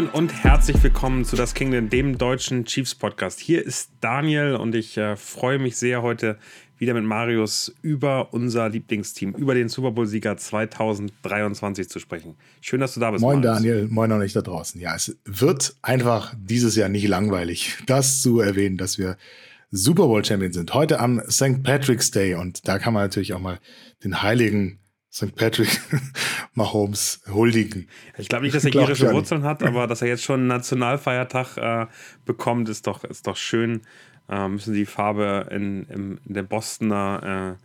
Moin, und herzlich willkommen zu Das Kingdom, dem deutschen Chiefs Podcast. Hier ist Daniel und ich äh, freue mich sehr, heute wieder mit Marius über unser Lieblingsteam, über den Super Bowl-Sieger 2023 zu sprechen. Schön, dass du da bist. Moin, Marius. Daniel. Moin auch nicht da draußen. Ja, es wird einfach dieses Jahr nicht langweilig, das zu erwähnen, dass wir Super Bowl Champion sind. Heute am St. Patrick's Day und da kann man natürlich auch mal den heiligen St. Patrick Mahomes huldigen. Ich glaube nicht, dass er irische Wurzeln hat, aber dass er jetzt schon einen Nationalfeiertag äh, bekommt, ist doch, ist doch schön. Äh, müssen die Farbe in, in, der Bostoner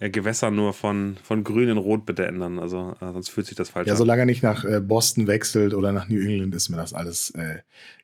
äh, Gewässer nur von, von grün in rot bitte ändern. Also äh, sonst fühlt sich das falsch an. Ja, solange er nicht nach äh, Boston wechselt oder nach New England, ist mir das alles äh,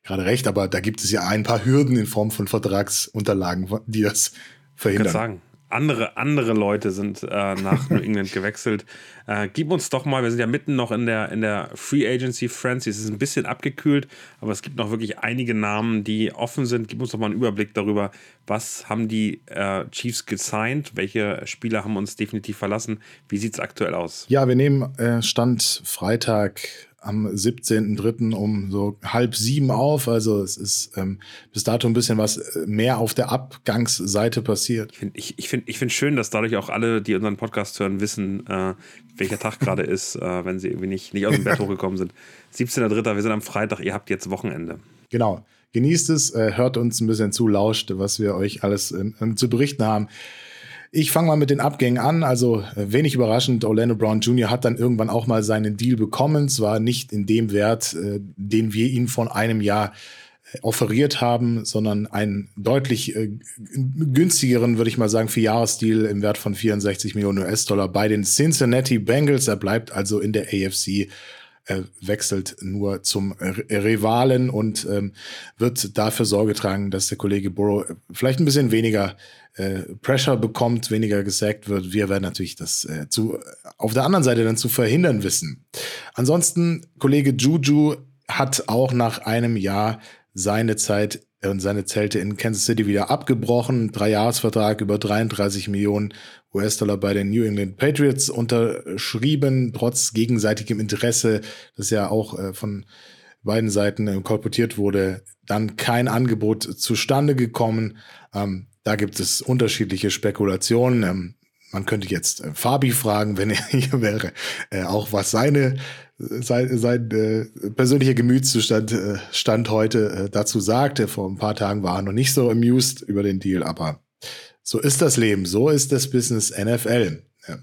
gerade recht. Aber da gibt es ja ein paar Hürden in Form von Vertragsunterlagen, die das verhindern. Ich kann sagen andere, andere Leute sind äh, nach New England gewechselt. Äh, gib uns doch mal, wir sind ja mitten noch in der, in der Free Agency Frenzy. Es ist ein bisschen abgekühlt, aber es gibt noch wirklich einige Namen, die offen sind. Gib uns doch mal einen Überblick darüber, was haben die äh, Chiefs gesigned, welche Spieler haben uns definitiv verlassen. Wie sieht es aktuell aus? Ja, wir nehmen äh, Stand Freitag am 17.03. um so halb sieben auf. Also es ist ähm, bis dato ein bisschen was äh, mehr auf der Abgangsseite passiert. Ich finde ich, ich find, ich find schön, dass dadurch auch alle, die unseren Podcast hören, wissen, äh, welcher Tag gerade ist, äh, wenn sie irgendwie nicht, nicht aus dem Bett hochgekommen sind. 17.03. Wir sind am Freitag, ihr habt jetzt Wochenende. Genau. Genießt es, äh, hört uns ein bisschen zu, lauscht, was wir euch alles äh, zu berichten haben. Ich fange mal mit den Abgängen an. Also äh, wenig überraschend, Orlando Brown Jr. hat dann irgendwann auch mal seinen Deal bekommen. Zwar nicht in dem Wert, äh, den wir ihn von einem Jahr äh, offeriert haben, sondern einen deutlich günstigeren, würde ich mal sagen, Vierjahresdeal im Wert von 64 Millionen US-Dollar bei den Cincinnati Bengals. Er bleibt also in der AFC er wechselt nur zum Rivalen und ähm, wird dafür Sorge tragen, dass der Kollege Burrow vielleicht ein bisschen weniger äh, Pressure bekommt, weniger gesackt wird. Wir werden natürlich das äh, zu, auf der anderen Seite dann zu verhindern wissen. Ansonsten, Kollege Juju hat auch nach einem Jahr seine Zeit und seine Zelte in Kansas City wieder abgebrochen. Dreijahresvertrag über 33 Millionen US-Dollar bei den New England Patriots unterschrieben, trotz gegenseitigem Interesse, das ja auch äh, von beiden Seiten äh, kolportiert wurde, dann kein Angebot zustande gekommen. Ähm, da gibt es unterschiedliche Spekulationen. Ähm, man könnte jetzt äh, Fabi fragen, wenn er hier wäre, äh, auch was seine sein, sein äh, persönlicher Gemütszustand äh, Stand heute äh, dazu sagt. Vor ein paar Tagen war er noch nicht so amused über den Deal, aber so ist das Leben, so ist das Business NFL. Ja.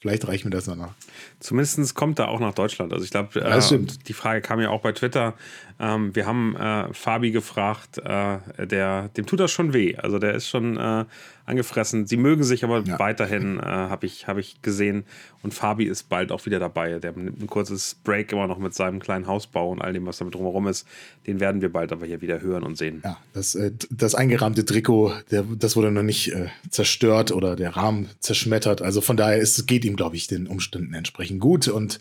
Vielleicht reicht mir das noch. Zumindest kommt er auch nach Deutschland. Also ich glaube, äh, die Frage kam ja auch bei Twitter. Ähm, wir haben äh, Fabi gefragt, äh, der, dem tut das schon weh. Also der ist schon äh, angefressen. Sie mögen sich aber ja. weiterhin, äh, habe ich, hab ich gesehen. Und Fabi ist bald auch wieder dabei. Der nimmt ein kurzes Break immer noch mit seinem kleinen Hausbau und all dem, was damit drumherum ist. Den werden wir bald aber hier wieder hören und sehen. Ja, das, äh, das eingerahmte Trikot, der, das wurde noch nicht zerstört oder der Rahmen zerschmettert. Also von daher ist, geht ihm, glaube ich, den Umständen entsprechend gut. Und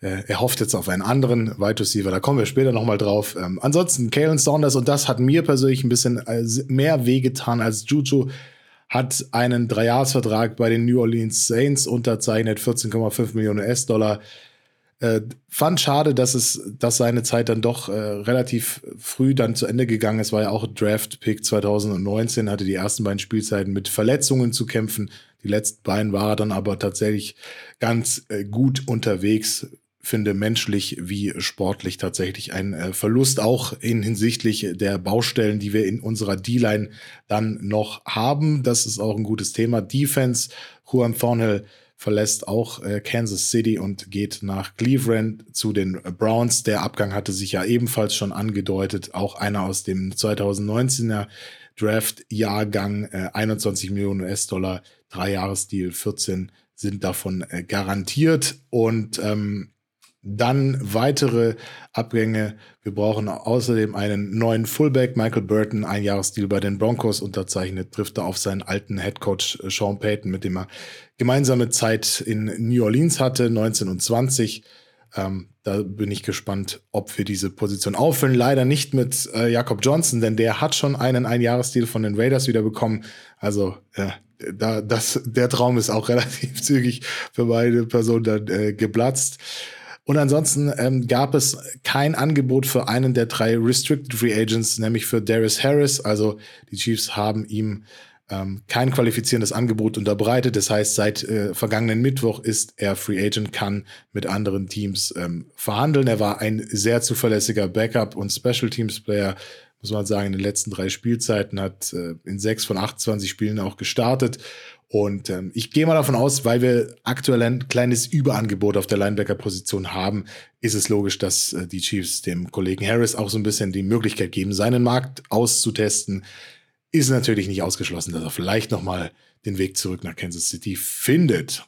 äh, er hofft jetzt auf einen anderen Wide Receiver, da kommen wir später nochmal drauf. Ähm, ansonsten, Kalen Saunders, und das hat mir persönlich ein bisschen äh, mehr wehgetan als Juju, hat einen Dreijahresvertrag bei den New Orleans Saints unterzeichnet, 14,5 Millionen US-Dollar. Äh, fand schade, dass es, dass seine Zeit dann doch äh, relativ früh dann zu Ende gegangen ist. War ja auch Draft-Pick 2019, hatte die ersten beiden Spielzeiten mit Verletzungen zu kämpfen. Die letzten beiden war er dann aber tatsächlich ganz äh, gut unterwegs finde menschlich wie sportlich tatsächlich ein äh, Verlust, auch in hinsichtlich der Baustellen, die wir in unserer D-Line dann noch haben. Das ist auch ein gutes Thema. Defense, Juan Thornhill verlässt auch äh, Kansas City und geht nach Cleveland zu den Browns. Der Abgang hatte sich ja ebenfalls schon angedeutet. Auch einer aus dem 2019er Draft-Jahrgang, äh, 21 Millionen US-Dollar, Dreijahresdeal, 14 sind davon äh, garantiert. Und ähm, dann weitere Abgänge. Wir brauchen außerdem einen neuen Fullback. Michael Burton, ein Jahresdeal bei den Broncos unterzeichnet, trifft er auf seinen alten Headcoach äh, Sean Payton, mit dem er gemeinsame Zeit in New Orleans hatte, 19 und 20. Ähm, da bin ich gespannt, ob wir diese Position auffüllen. Leider nicht mit äh, Jakob Johnson, denn der hat schon einen Einjahresdeal von den Raiders wieder bekommen. Also ja, da, das, der Traum ist auch relativ zügig für beide Personen dann äh, geplatzt. Und ansonsten ähm, gab es kein Angebot für einen der drei Restricted Free Agents, nämlich für Darius Harris. Also die Chiefs haben ihm ähm, kein qualifizierendes Angebot unterbreitet. Das heißt, seit äh, vergangenen Mittwoch ist er Free Agent, kann mit anderen Teams ähm, verhandeln. Er war ein sehr zuverlässiger Backup und Special Teams Player, muss man sagen, in den letzten drei Spielzeiten hat äh, in sechs von 28 Spielen auch gestartet. Und ähm, ich gehe mal davon aus, weil wir aktuell ein kleines Überangebot auf der Linebacker-Position haben, ist es logisch, dass äh, die Chiefs dem Kollegen Harris auch so ein bisschen die Möglichkeit geben, seinen Markt auszutesten ist natürlich nicht ausgeschlossen, dass er vielleicht nochmal den Weg zurück nach Kansas City findet.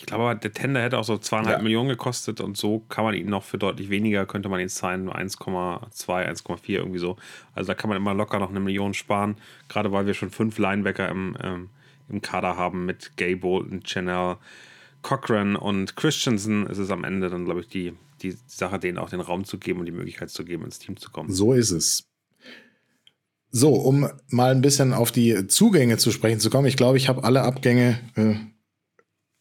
Ich glaube, der Tender hätte auch so zweieinhalb ja. Millionen gekostet und so kann man ihn noch für deutlich weniger, könnte man ihn zahlen, 1,2, 1,4 irgendwie so. Also da kann man immer locker noch eine Million sparen, gerade weil wir schon fünf Linebacker im, ähm, im Kader haben mit Gay Bolton, Chanel, Cochran und Christensen. Ist es am Ende dann, glaube ich, die, die Sache, denen auch den Raum zu geben und die Möglichkeit zu geben, ins Team zu kommen. So ist es. So, um mal ein bisschen auf die Zugänge zu sprechen zu kommen. Ich glaube, ich habe alle Abgänge äh,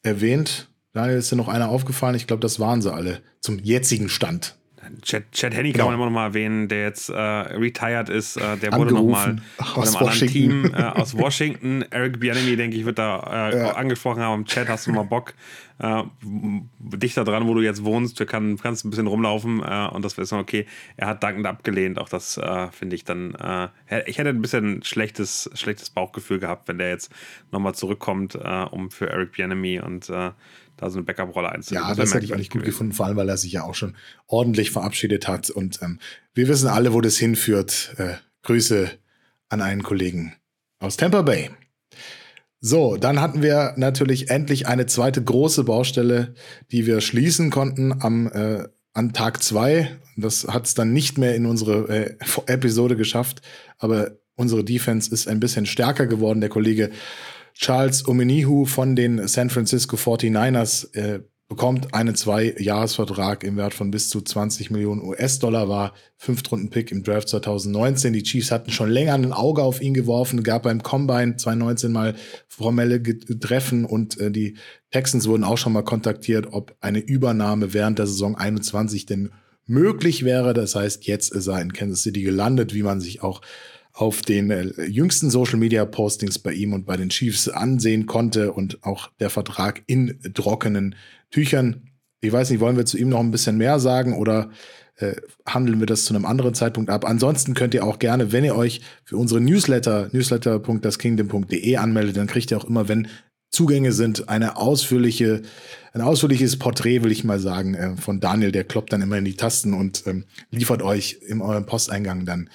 erwähnt. Daniel, ist dir noch einer aufgefallen? Ich glaube, das waren sie alle zum jetzigen Stand. Chad, Chad Henney genau. kann man immer noch mal erwähnen, der jetzt äh, retired ist. Äh, der wurde noch mal von einem anderen Team äh, aus Washington. Eric Bianemi, denke ich, wird da äh, ja. angesprochen haben. Chad, hast du mal Bock? Äh, dichter dran, wo du jetzt wohnst. Du kann, kannst ein bisschen rumlaufen äh, und das wäre okay. Er hat dankend abgelehnt. Auch das finde ich dann. ich hätte ein bisschen schlechtes, schlechtes Bauchgefühl gehabt, wenn der jetzt nochmal zurückkommt, um für Eric Bianemi und da so eine Backup-Rolle einzunehmen. Ja, das, das hätte ich nicht gut gefunden, vor allem, weil er sich ja auch schon ordentlich verabschiedet hat. Und ähm, wir wissen alle, wo das hinführt. Äh, Grüße an einen Kollegen aus Tampa Bay. So, dann hatten wir natürlich endlich eine zweite große Baustelle, die wir schließen konnten am äh, an Tag zwei. Das hat es dann nicht mehr in unsere äh, Episode geschafft, aber unsere Defense ist ein bisschen stärker geworden. Der Kollege Charles Omenihu von den San Francisco 49ers äh, bekommt einen Zwei-Jahres-Vertrag im Wert von bis zu 20 Millionen US-Dollar, war Fünftrunden-Pick im Draft 2019. Die Chiefs hatten schon länger ein Auge auf ihn geworfen, gab beim Combine 2019 mal formelle Treffen und äh, die Texans wurden auch schon mal kontaktiert, ob eine Übernahme während der Saison 21 denn möglich wäre. Das heißt, jetzt ist er in Kansas City gelandet, wie man sich auch auf den äh, jüngsten Social Media Postings bei ihm und bei den Chiefs ansehen konnte und auch der Vertrag in trockenen Tüchern. Ich weiß nicht, wollen wir zu ihm noch ein bisschen mehr sagen oder äh, handeln wir das zu einem anderen Zeitpunkt ab? Ansonsten könnt ihr auch gerne, wenn ihr euch für unsere Newsletter, newsletter.daskingdom.de anmeldet, dann kriegt ihr auch immer, wenn Zugänge sind, eine ausführliche, ein ausführliches Porträt, will ich mal sagen, äh, von Daniel. Der kloppt dann immer in die Tasten und ähm, liefert euch in eurem Posteingang dann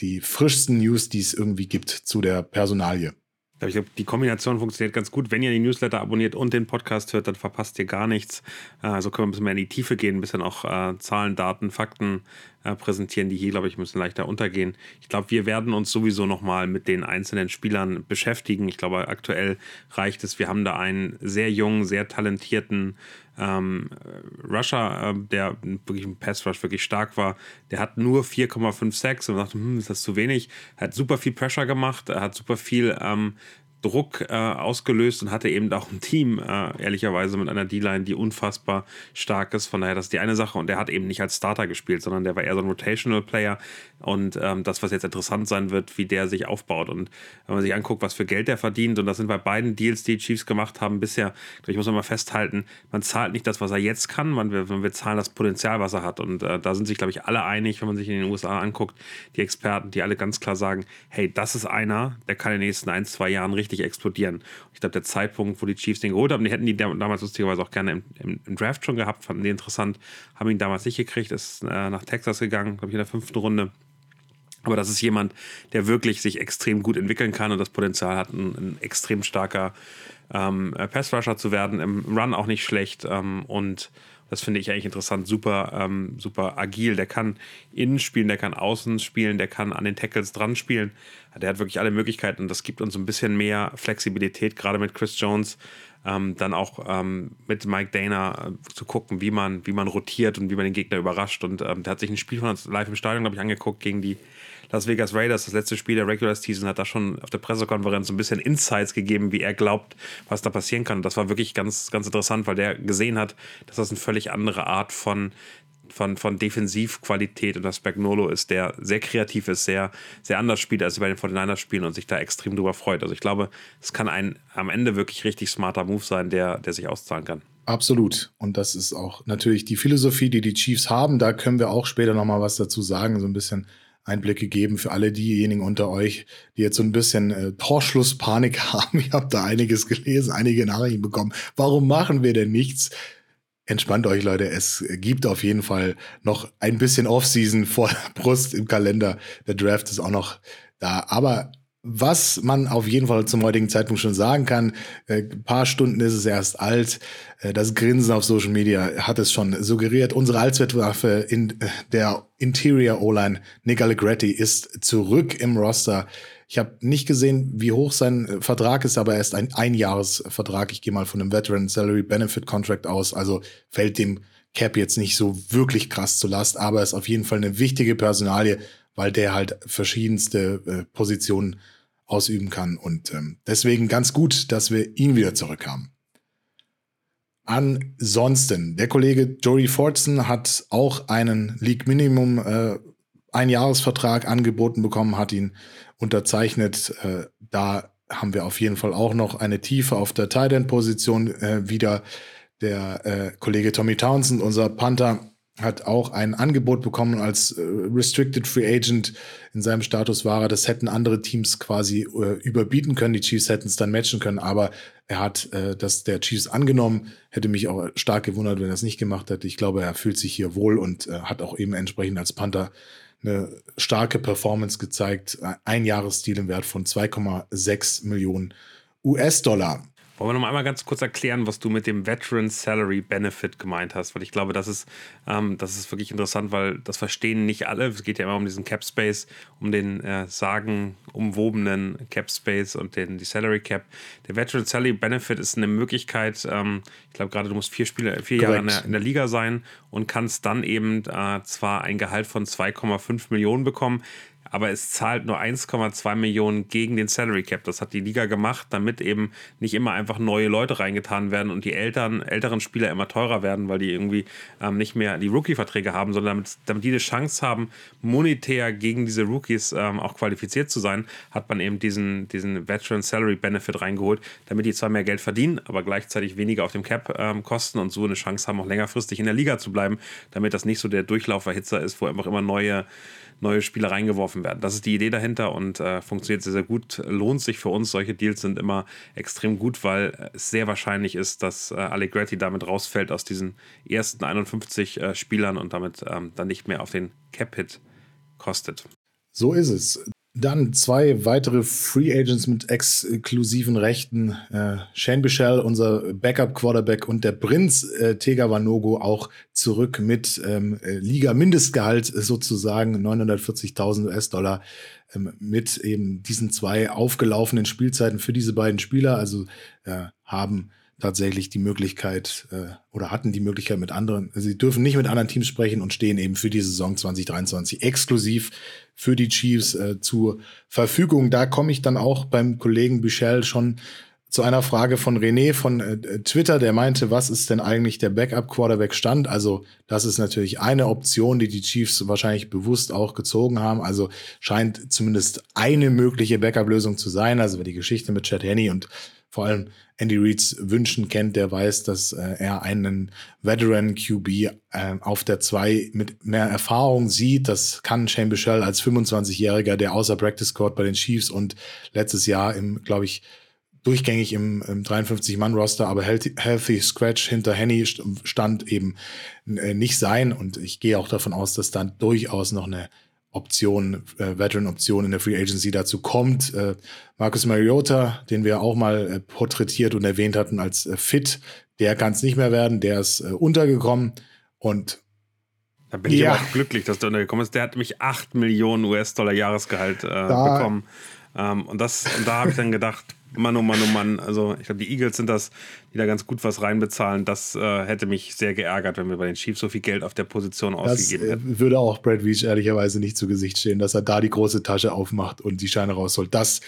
die frischsten News, die es irgendwie gibt zu der Personalie. Ich glaube, die Kombination funktioniert ganz gut. Wenn ihr die Newsletter abonniert und den Podcast hört, dann verpasst ihr gar nichts. Also können wir ein bisschen mehr in die Tiefe gehen, ein bisschen auch äh, Zahlen, Daten, Fakten äh, präsentieren, die hier, glaube ich, müssen leichter untergehen. Ich glaube, wir werden uns sowieso nochmal mit den einzelnen Spielern beschäftigen. Ich glaube, aktuell reicht es. Wir haben da einen sehr jungen, sehr talentierten ähm, Rusher, äh, der wirklich im Pass Rush wirklich stark war, der hat nur 4,56 und dachte, hm, ist das zu wenig? Er hat super viel Pressure gemacht, er hat super viel ähm, Druck äh, ausgelöst und hatte eben auch ein Team, äh, ehrlicherweise, mit einer D-Line, die unfassbar stark ist. Von daher, das ist die eine Sache. Und der hat eben nicht als Starter gespielt, sondern der war eher so ein Rotational Player. Und ähm, das, was jetzt interessant sein wird, wie der sich aufbaut. Und wenn man sich anguckt, was für Geld der verdient, und das sind bei beiden Deals, die, Chiefs gemacht haben, bisher, ich muss mal festhalten, man zahlt nicht das, was er jetzt kann, man, wir, wir zahlen das Potenzial, was er hat. Und äh, da sind sich, glaube ich, alle einig, wenn man sich in den USA anguckt, die Experten, die alle ganz klar sagen, hey, das ist einer, der kann in den nächsten ein, zwei Jahren richtig explodieren. Ich glaube, der Zeitpunkt, wo die Chiefs den geholt haben, die hätten die damals lustigerweise auch gerne im, im, im Draft schon gehabt, fanden die interessant, haben ihn damals nicht gekriegt, ist äh, nach Texas gegangen, glaube ich, in der fünften Runde. Aber das ist jemand, der wirklich sich extrem gut entwickeln kann und das Potenzial hat, ein, ein extrem starker ähm, Pass-Rusher zu werden. Im Run auch nicht schlecht ähm, und das finde ich eigentlich interessant. Super, ähm, super agil. Der kann innen spielen, der kann außen spielen, der kann an den Tackles dran spielen. Der hat wirklich alle Möglichkeiten und das gibt uns ein bisschen mehr Flexibilität, gerade mit Chris Jones ähm, dann auch ähm, mit Mike Dana äh, zu gucken, wie man, wie man rotiert und wie man den Gegner überrascht. Und ähm, der hat sich ein Spiel von uns live im Stadion, glaube ich, angeguckt gegen die Las Vegas Raiders, das letzte Spiel der Regular Season, hat da schon auf der Pressekonferenz ein bisschen Insights gegeben, wie er glaubt, was da passieren kann. Und das war wirklich ganz, ganz interessant, weil der gesehen hat, dass das eine völlig andere Art von von, von Defensivqualität und das Spagnolo ist, der sehr kreativ ist, sehr, sehr anders spielt, als bei den 49ers spielen und sich da extrem drüber freut. Also ich glaube, es kann ein am Ende wirklich richtig smarter Move sein, der, der sich auszahlen kann. Absolut. Und das ist auch natürlich die Philosophie, die die Chiefs haben. Da können wir auch später nochmal was dazu sagen, so ein bisschen Einblicke geben für alle diejenigen unter euch, die jetzt so ein bisschen äh, Torschlusspanik haben. Ich habe da einiges gelesen, einige Nachrichten bekommen. Warum machen wir denn nichts? Entspannt euch, Leute. Es gibt auf jeden Fall noch ein bisschen Offseason vor der Brust im Kalender. Der Draft ist auch noch da. Aber was man auf jeden Fall zum heutigen Zeitpunkt schon sagen kann, äh, ein paar Stunden ist es erst alt. Äh, das Grinsen auf Social Media hat es schon suggeriert. Unsere Allzweckwaffe in äh, der Interior O-Line, Nick Allegretti, ist zurück im Roster. Ich habe nicht gesehen, wie hoch sein äh, Vertrag ist, aber er ist ein Einjahresvertrag. Ich gehe mal von einem Veteran Salary Benefit Contract aus. Also fällt dem Cap jetzt nicht so wirklich krass zu Last, aber ist auf jeden Fall eine wichtige Personalie, weil der halt verschiedenste äh, Positionen ausüben kann. Und ähm, deswegen ganz gut, dass wir ihn wieder zurück haben. Ansonsten, der Kollege Jory Fortson hat auch einen League Minimum äh, Einjahresvertrag angeboten bekommen, hat ihn unterzeichnet. Äh, da haben wir auf jeden Fall auch noch eine Tiefe auf der Tight End Position äh, wieder. Der äh, Kollege Tommy Townsend, unser Panther, hat auch ein Angebot bekommen als äh, Restricted Free Agent. In seinem Status war er, das hätten andere Teams quasi äh, überbieten können. Die Chiefs hätten es dann matchen können, aber er hat äh, das der Chiefs angenommen. Hätte mich auch stark gewundert, wenn er es nicht gemacht hätte. Ich glaube, er fühlt sich hier wohl und äh, hat auch eben entsprechend als Panther eine starke Performance gezeigt. Ein Jahresstil im Wert von 2,6 Millionen US-Dollar. Wollen wir noch einmal ganz kurz erklären, was du mit dem Veteran Salary Benefit gemeint hast? Weil ich glaube, das ist, ähm, das ist wirklich interessant, weil das verstehen nicht alle. Es geht ja immer um diesen Cap Space, um den äh, sagenumwobenen Cap Space und den, die Salary Cap. Der Veteran Salary Benefit ist eine Möglichkeit, ähm, ich glaube gerade, du musst vier Spiele, vier Jahre in der, in der, Liga sein und kannst dann eben äh, zwar ein Gehalt von 2,5 Millionen bekommen aber es zahlt nur 1,2 Millionen gegen den Salary Cap. Das hat die Liga gemacht, damit eben nicht immer einfach neue Leute reingetan werden und die Eltern, älteren Spieler immer teurer werden, weil die irgendwie ähm, nicht mehr die Rookie-Verträge haben, sondern damit, damit die eine Chance haben, monetär gegen diese Rookies ähm, auch qualifiziert zu sein, hat man eben diesen, diesen Veteran Salary Benefit reingeholt, damit die zwar mehr Geld verdienen, aber gleichzeitig weniger auf dem Cap ähm, kosten und so eine Chance haben, auch längerfristig in der Liga zu bleiben, damit das nicht so der Durchlauferhitzer ist, wo einfach immer neue neue Spieler reingeworfen werden. Das ist die Idee dahinter und äh, funktioniert sehr, sehr gut. Lohnt sich für uns. Solche Deals sind immer extrem gut, weil es sehr wahrscheinlich ist, dass äh, Allegretti damit rausfällt aus diesen ersten 51 äh, Spielern und damit ähm, dann nicht mehr auf den Cap-Hit kostet. So ist es. Dann zwei weitere Free Agents mit exklusiven Rechten. Äh, Shane Bichel, unser Backup-Quarterback, und der Prinz äh, Tega Vanogo auch zurück mit ähm, äh, Liga-Mindestgehalt sozusagen, 940.000 US-Dollar, ähm, mit eben diesen zwei aufgelaufenen Spielzeiten für diese beiden Spieler. Also äh, haben tatsächlich die Möglichkeit äh, oder hatten die Möglichkeit mit anderen, sie dürfen nicht mit anderen Teams sprechen und stehen eben für die Saison 2023 exklusiv für die Chiefs äh, zur Verfügung. Da komme ich dann auch beim Kollegen Bichel schon zu einer Frage von René von äh, Twitter, der meinte, was ist denn eigentlich der Backup-Quarterback-Stand? Also das ist natürlich eine Option, die die Chiefs wahrscheinlich bewusst auch gezogen haben. Also scheint zumindest eine mögliche Backup-Lösung zu sein. Also die Geschichte mit Chad Henney und vor allem Andy Reids Wünschen kennt, der weiß, dass äh, er einen Veteran QB äh, auf der 2 mit mehr Erfahrung sieht. Das kann Shane Bichel als 25-Jähriger, der außer Practice Court bei den Chiefs und letztes Jahr im, glaube ich, durchgängig im, im 53-Mann-Roster, aber healthy, healthy Scratch hinter Henny stand eben äh, nicht sein. Und ich gehe auch davon aus, dass dann durchaus noch eine Option, äh, Veteran-Option in der Free Agency dazu kommt. Äh, Marcus Mariota, den wir auch mal äh, porträtiert und erwähnt hatten als äh, fit, der kann es nicht mehr werden, der ist äh, untergekommen und da bin ich ja. aber auch glücklich, dass der untergekommen ist. Der hat mich 8 Millionen US-Dollar Jahresgehalt äh, bekommen. Ähm, und, das, und da habe ich dann gedacht, Mann, oh Mann, oh Mann. Also ich glaube, die Eagles sind das, die da ganz gut was reinbezahlen. Das äh, hätte mich sehr geärgert, wenn wir bei den Chiefs so viel Geld auf der Position ausgegeben das, hätten. würde auch Brad Veach ehrlicherweise nicht zu Gesicht stehen, dass er da die große Tasche aufmacht und die Scheine rausholt. Das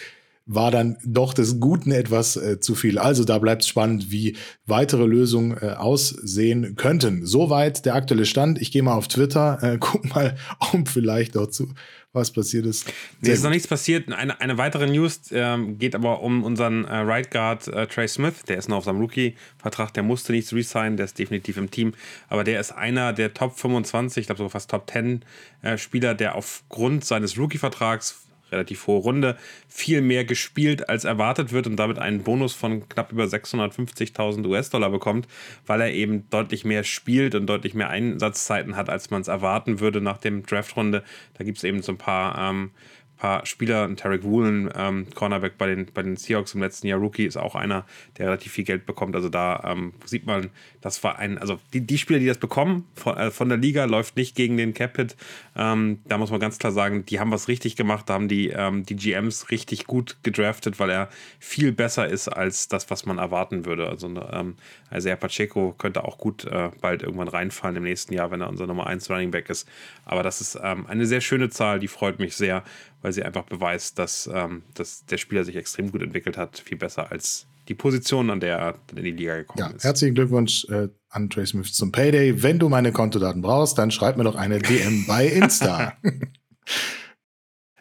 war dann doch des Guten etwas äh, zu viel. Also da bleibt es spannend, wie weitere Lösungen äh, aussehen könnten. Soweit der aktuelle Stand. Ich gehe mal auf Twitter, äh, guck mal, ob vielleicht dazu was passiert ist. Nee, ist noch nichts passiert. Eine, eine weitere News ähm, geht aber um unseren äh, Right Guard äh, Trey Smith. Der ist noch auf seinem Rookie-Vertrag. Der musste nichts resignen. Der ist definitiv im Team. Aber der ist einer der Top 25, ich glaube sogar fast Top 10 äh, Spieler, der aufgrund seines Rookie-Vertrags relativ hohe Runde, viel mehr gespielt als erwartet wird und damit einen Bonus von knapp über 650.000 US-Dollar bekommt, weil er eben deutlich mehr spielt und deutlich mehr Einsatzzeiten hat, als man es erwarten würde nach dem Draft-Runde. Da gibt es eben so ein paar ähm, paar Spieler. Tarek Woolen, ähm, Cornerback bei den, bei den Seahawks im letzten Jahr, Rookie, ist auch einer, der relativ viel Geld bekommt. Also da ähm, sieht man, das war ein, also die, die Spieler, die das bekommen von, äh, von der Liga, läuft nicht gegen den Capit. Ähm, da muss man ganz klar sagen, die haben was richtig gemacht, da haben die, ähm, die GMs richtig gut gedraftet, weil er viel besser ist als das, was man erwarten würde. Also ähm, Isaiah Pacheco könnte auch gut äh, bald irgendwann reinfallen im nächsten Jahr, wenn er unser Nummer 1 Running Back ist. Aber das ist ähm, eine sehr schöne Zahl, die freut mich sehr, weil sie einfach beweist, dass, ähm, dass der Spieler sich extrem gut entwickelt hat, viel besser als die Position, an der er in die Liga gekommen ja, ist. Herzlichen Glückwunsch äh, an Trey Smith zum Payday. Wenn du meine Kontodaten brauchst, dann schreib mir doch eine DM bei Insta.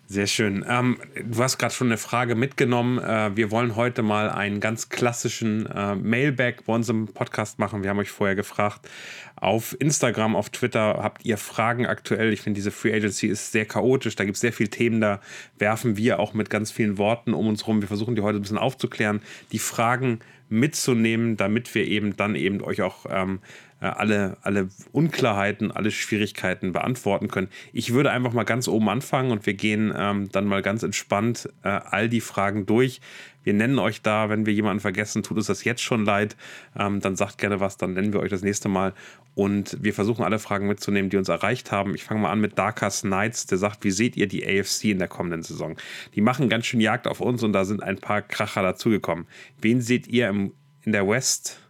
Sehr schön. Ähm, du hast gerade schon eine Frage mitgenommen. Äh, wir wollen heute mal einen ganz klassischen äh, Mailback bei uns im Podcast machen. Wir haben euch vorher gefragt. Auf Instagram, auf Twitter habt ihr Fragen aktuell. Ich finde, diese Free Agency ist sehr chaotisch. Da gibt es sehr viele Themen. Da werfen wir auch mit ganz vielen Worten um uns rum. Wir versuchen die heute ein bisschen aufzuklären, die Fragen mitzunehmen, damit wir eben dann eben euch auch ähm, äh, alle, alle Unklarheiten, alle Schwierigkeiten beantworten können. Ich würde einfach mal ganz oben anfangen und wir gehen ähm, dann mal ganz entspannt äh, all die Fragen durch. Wir nennen euch da, wenn wir jemanden vergessen, tut uns das jetzt schon leid. Ähm, dann sagt gerne was, dann nennen wir euch das nächste Mal. Und wir versuchen alle Fragen mitzunehmen, die uns erreicht haben. Ich fange mal an mit Darkest Knights, der sagt, wie seht ihr die AFC in der kommenden Saison? Die machen ganz schön Jagd auf uns und da sind ein paar Kracher dazugekommen. Wen seht ihr im, in der West?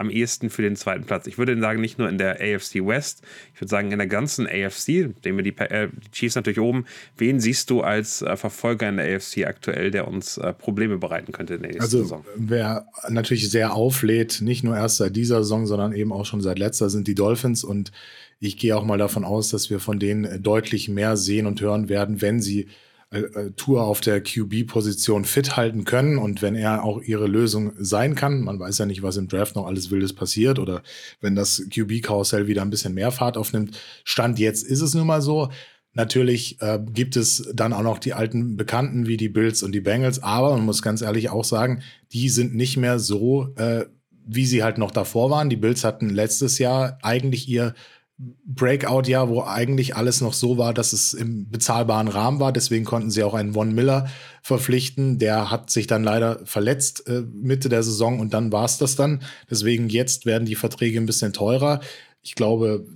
Am ehesten für den zweiten Platz. Ich würde sagen, nicht nur in der AFC West, ich würde sagen, in der ganzen AFC, nehmen wir die, äh, die Chiefs natürlich oben. Wen siehst du als äh, Verfolger in der AFC aktuell, der uns äh, Probleme bereiten könnte in der nächsten also, Saison? Wer natürlich sehr auflädt, nicht nur erst seit dieser Saison, sondern eben auch schon seit letzter, sind die Dolphins und ich gehe auch mal davon aus, dass wir von denen deutlich mehr sehen und hören werden, wenn sie äh, äh, Tour auf der QB-Position fit halten können und wenn er auch ihre Lösung sein kann, man weiß ja nicht, was im Draft noch alles Wildes passiert oder wenn das QB-Karussell wieder ein bisschen mehr Fahrt aufnimmt. Stand jetzt ist es nun mal so. Natürlich äh, gibt es dann auch noch die alten Bekannten wie die Bills und die Bengals, aber man muss ganz ehrlich auch sagen, die sind nicht mehr so, äh, wie sie halt noch davor waren. Die Bills hatten letztes Jahr eigentlich ihr Breakout-Jahr, wo eigentlich alles noch so war, dass es im bezahlbaren Rahmen war. Deswegen konnten sie auch einen Von Miller verpflichten. Der hat sich dann leider verletzt äh, Mitte der Saison und dann war es das dann. Deswegen jetzt werden die Verträge ein bisschen teurer. Ich glaube,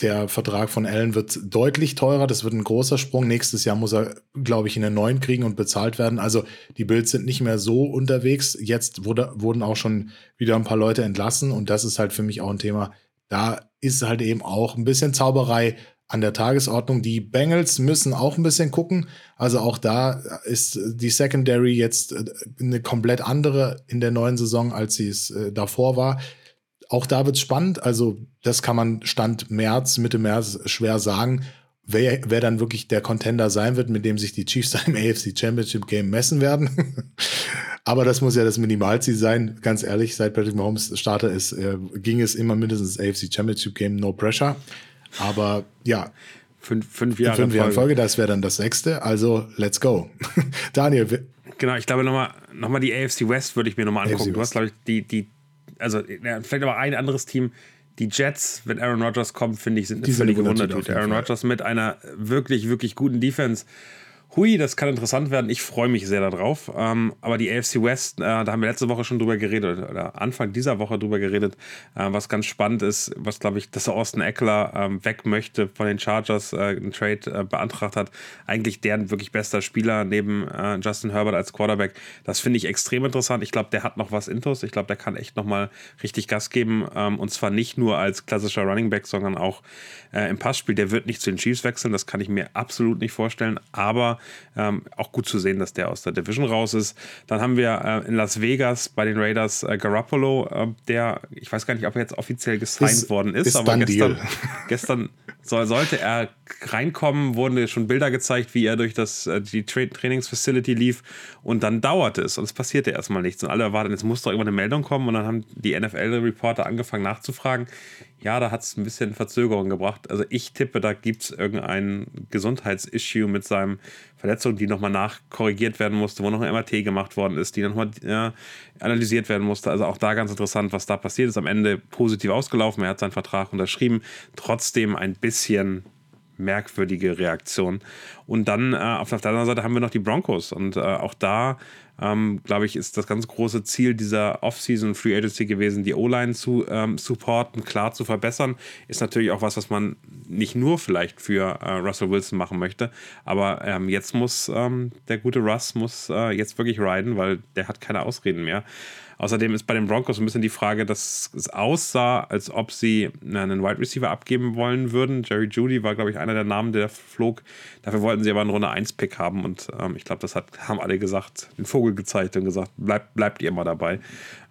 der Vertrag von Allen wird deutlich teurer. Das wird ein großer Sprung. Nächstes Jahr muss er, glaube ich, in den neuen kriegen und bezahlt werden. Also die Bills sind nicht mehr so unterwegs. Jetzt wurde, wurden auch schon wieder ein paar Leute entlassen und das ist halt für mich auch ein Thema da ist halt eben auch ein bisschen Zauberei an der Tagesordnung. Die Bengals müssen auch ein bisschen gucken. Also auch da ist die Secondary jetzt äh, eine komplett andere in der neuen Saison, als sie es äh, davor war. Auch da wird es spannend. Also das kann man Stand März, Mitte März schwer sagen, wer, wer dann wirklich der Contender sein wird, mit dem sich die Chiefs im AFC Championship Game messen werden. Aber das muss ja das Minimalziel sein. Ganz ehrlich, seit Patrick Mahomes Starter ist, äh, ging es immer mindestens AFC Championship Game, no pressure. Aber ja. Fünf, fünf Jahre fünf Jahre Folge, das wäre dann das sechste. Also, let's go. Daniel. Genau, ich glaube nochmal, noch mal die AFC West würde ich mir nochmal angucken. AFC du hast, glaube ich, die, die, also vielleicht aber ein anderes Team. Die Jets, wenn Aaron Rodgers kommt, finde ich, sind eine völlige Wundertüte. Aaron Rodgers mit einer wirklich, wirklich guten Defense Hui, das kann interessant werden. Ich freue mich sehr darauf. Ähm, aber die AFC West, äh, da haben wir letzte Woche schon drüber geredet, oder Anfang dieser Woche drüber geredet, äh, was ganz spannend ist, was glaube ich, dass Austin Eckler ähm, weg möchte von den Chargers, äh, einen Trade äh, beantragt hat. Eigentlich deren wirklich bester Spieler neben äh, Justin Herbert als Quarterback. Das finde ich extrem interessant. Ich glaube, der hat noch was intus. Ich glaube, der kann echt nochmal richtig Gas geben. Ähm, und zwar nicht nur als klassischer Running Back, sondern auch äh, im Passspiel. Der wird nicht zu den Chiefs wechseln. Das kann ich mir absolut nicht vorstellen. Aber ähm, auch gut zu sehen, dass der aus der Division raus ist. Dann haben wir äh, in Las Vegas bei den Raiders äh, Garoppolo, äh, der, ich weiß gar nicht, ob er jetzt offiziell gesigned ist, worden ist, ist aber gestern, gestern soll, sollte er reinkommen, wurden schon Bilder gezeigt, wie er durch das, äh, die Tra Trainingsfacility lief und dann dauerte es und es passierte erstmal nichts. Und alle erwarten, jetzt muss doch irgendwann eine Meldung kommen und dann haben die NFL-Reporter angefangen nachzufragen ja, da hat es ein bisschen Verzögerung gebracht. Also ich tippe, da gibt es irgendein Gesundheitsissue mit seinem Verletzung, die nochmal nachkorrigiert werden musste, wo noch ein MRT gemacht worden ist, die nochmal ja, analysiert werden musste. Also auch da ganz interessant, was da passiert ist. Am Ende positiv ausgelaufen, er hat seinen Vertrag unterschrieben. Trotzdem ein bisschen merkwürdige Reaktion. Und dann äh, auf der anderen Seite haben wir noch die Broncos. Und äh, auch da ähm, glaube ich, ist das ganz große Ziel dieser Off-Season Free Agency gewesen, die O-Line zu ähm, supporten, klar zu verbessern. Ist natürlich auch was, was man nicht nur vielleicht für äh, Russell Wilson machen möchte, aber ähm, jetzt muss ähm, der gute Russ muss äh, jetzt wirklich riden, weil der hat keine Ausreden mehr. Außerdem ist bei den Broncos ein bisschen die Frage, dass es aussah, als ob sie einen Wide Receiver abgeben wollen würden. Jerry Judy war, glaube ich, einer der Namen, der flog. Dafür wollten sie aber einen Runde 1-Pick haben und ähm, ich glaube, das hat, haben alle gesagt, den Vogel gezeigt und gesagt, bleibt, bleibt ihr mal dabei.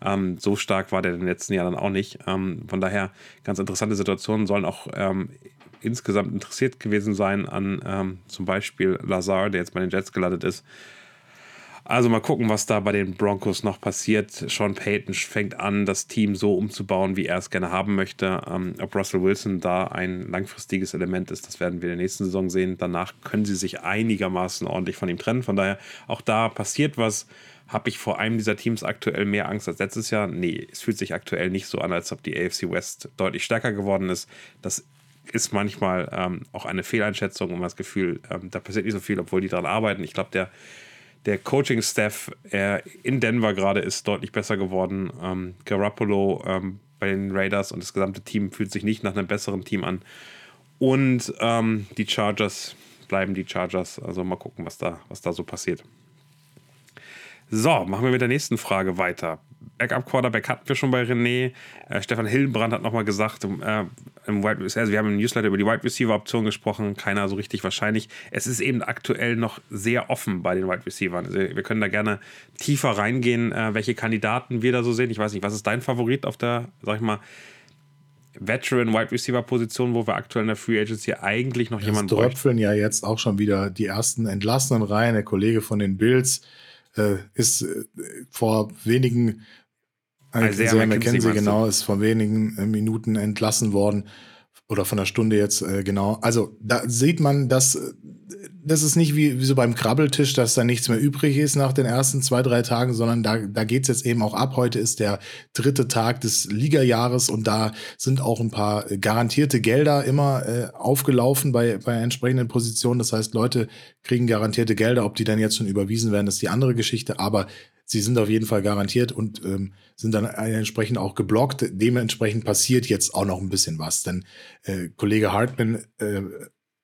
Ähm, so stark war der in den letzten Jahren auch nicht. Ähm, von daher ganz interessante Situationen sollen auch ähm, insgesamt interessiert gewesen sein an ähm, zum Beispiel Lazar, der jetzt bei den Jets gelandet ist. Also mal gucken, was da bei den Broncos noch passiert. Sean Payton fängt an, das Team so umzubauen, wie er es gerne haben möchte. Ähm, ob Russell Wilson da ein langfristiges Element ist, das werden wir in der nächsten Saison sehen. Danach können sie sich einigermaßen ordentlich von ihm trennen. Von daher, auch da passiert was. Habe ich vor einem dieser Teams aktuell mehr Angst als letztes Jahr? Nee, es fühlt sich aktuell nicht so an, als ob die AFC West deutlich stärker geworden ist. Das ist manchmal ähm, auch eine Fehleinschätzung und das Gefühl, ähm, da passiert nicht so viel, obwohl die daran arbeiten. Ich glaube, der der Coaching-Staff in Denver gerade ist deutlich besser geworden. Ähm, Garoppolo ähm, bei den Raiders und das gesamte Team fühlt sich nicht nach einem besseren Team an. Und ähm, die Chargers bleiben die Chargers. Also mal gucken, was da, was da so passiert. So, machen wir mit der nächsten Frage weiter. Backup-Quarterback hatten wir schon bei René. Äh, Stefan Hillenbrand hat nochmal gesagt, äh, im Wide, also wir haben im Newsletter über die Wide Receiver-Option gesprochen, keiner so richtig wahrscheinlich. Es ist eben aktuell noch sehr offen bei den Wide Receivers. Also wir können da gerne tiefer reingehen, äh, welche Kandidaten wir da so sehen. Ich weiß nicht, was ist dein Favorit auf der, sag ich mal, Veteran Wide Receiver Position, wo wir aktuell in der Free Agency eigentlich noch jemanden brauchen. Es ja jetzt auch schon wieder die ersten entlassenen Reihen. Der Kollege von den Bills äh, ist äh, vor wenigen also Isaiah McKenzie, genau, ist vor wenigen äh, Minuten entlassen worden oder von der Stunde jetzt äh, genau. Also da sieht man, dass äh, das ist nicht wie, wie so beim Krabbeltisch, dass da nichts mehr übrig ist nach den ersten zwei, drei Tagen, sondern da, da geht es jetzt eben auch ab. Heute ist der dritte Tag des Ligajahres und da sind auch ein paar garantierte Gelder immer äh, aufgelaufen bei, bei entsprechenden Positionen. Das heißt, Leute kriegen garantierte Gelder. Ob die dann jetzt schon überwiesen werden, ist die andere Geschichte. Aber sie sind auf jeden Fall garantiert und ähm, sind dann entsprechend auch geblockt. Dementsprechend passiert jetzt auch noch ein bisschen was. Denn äh, Kollege Hartman äh,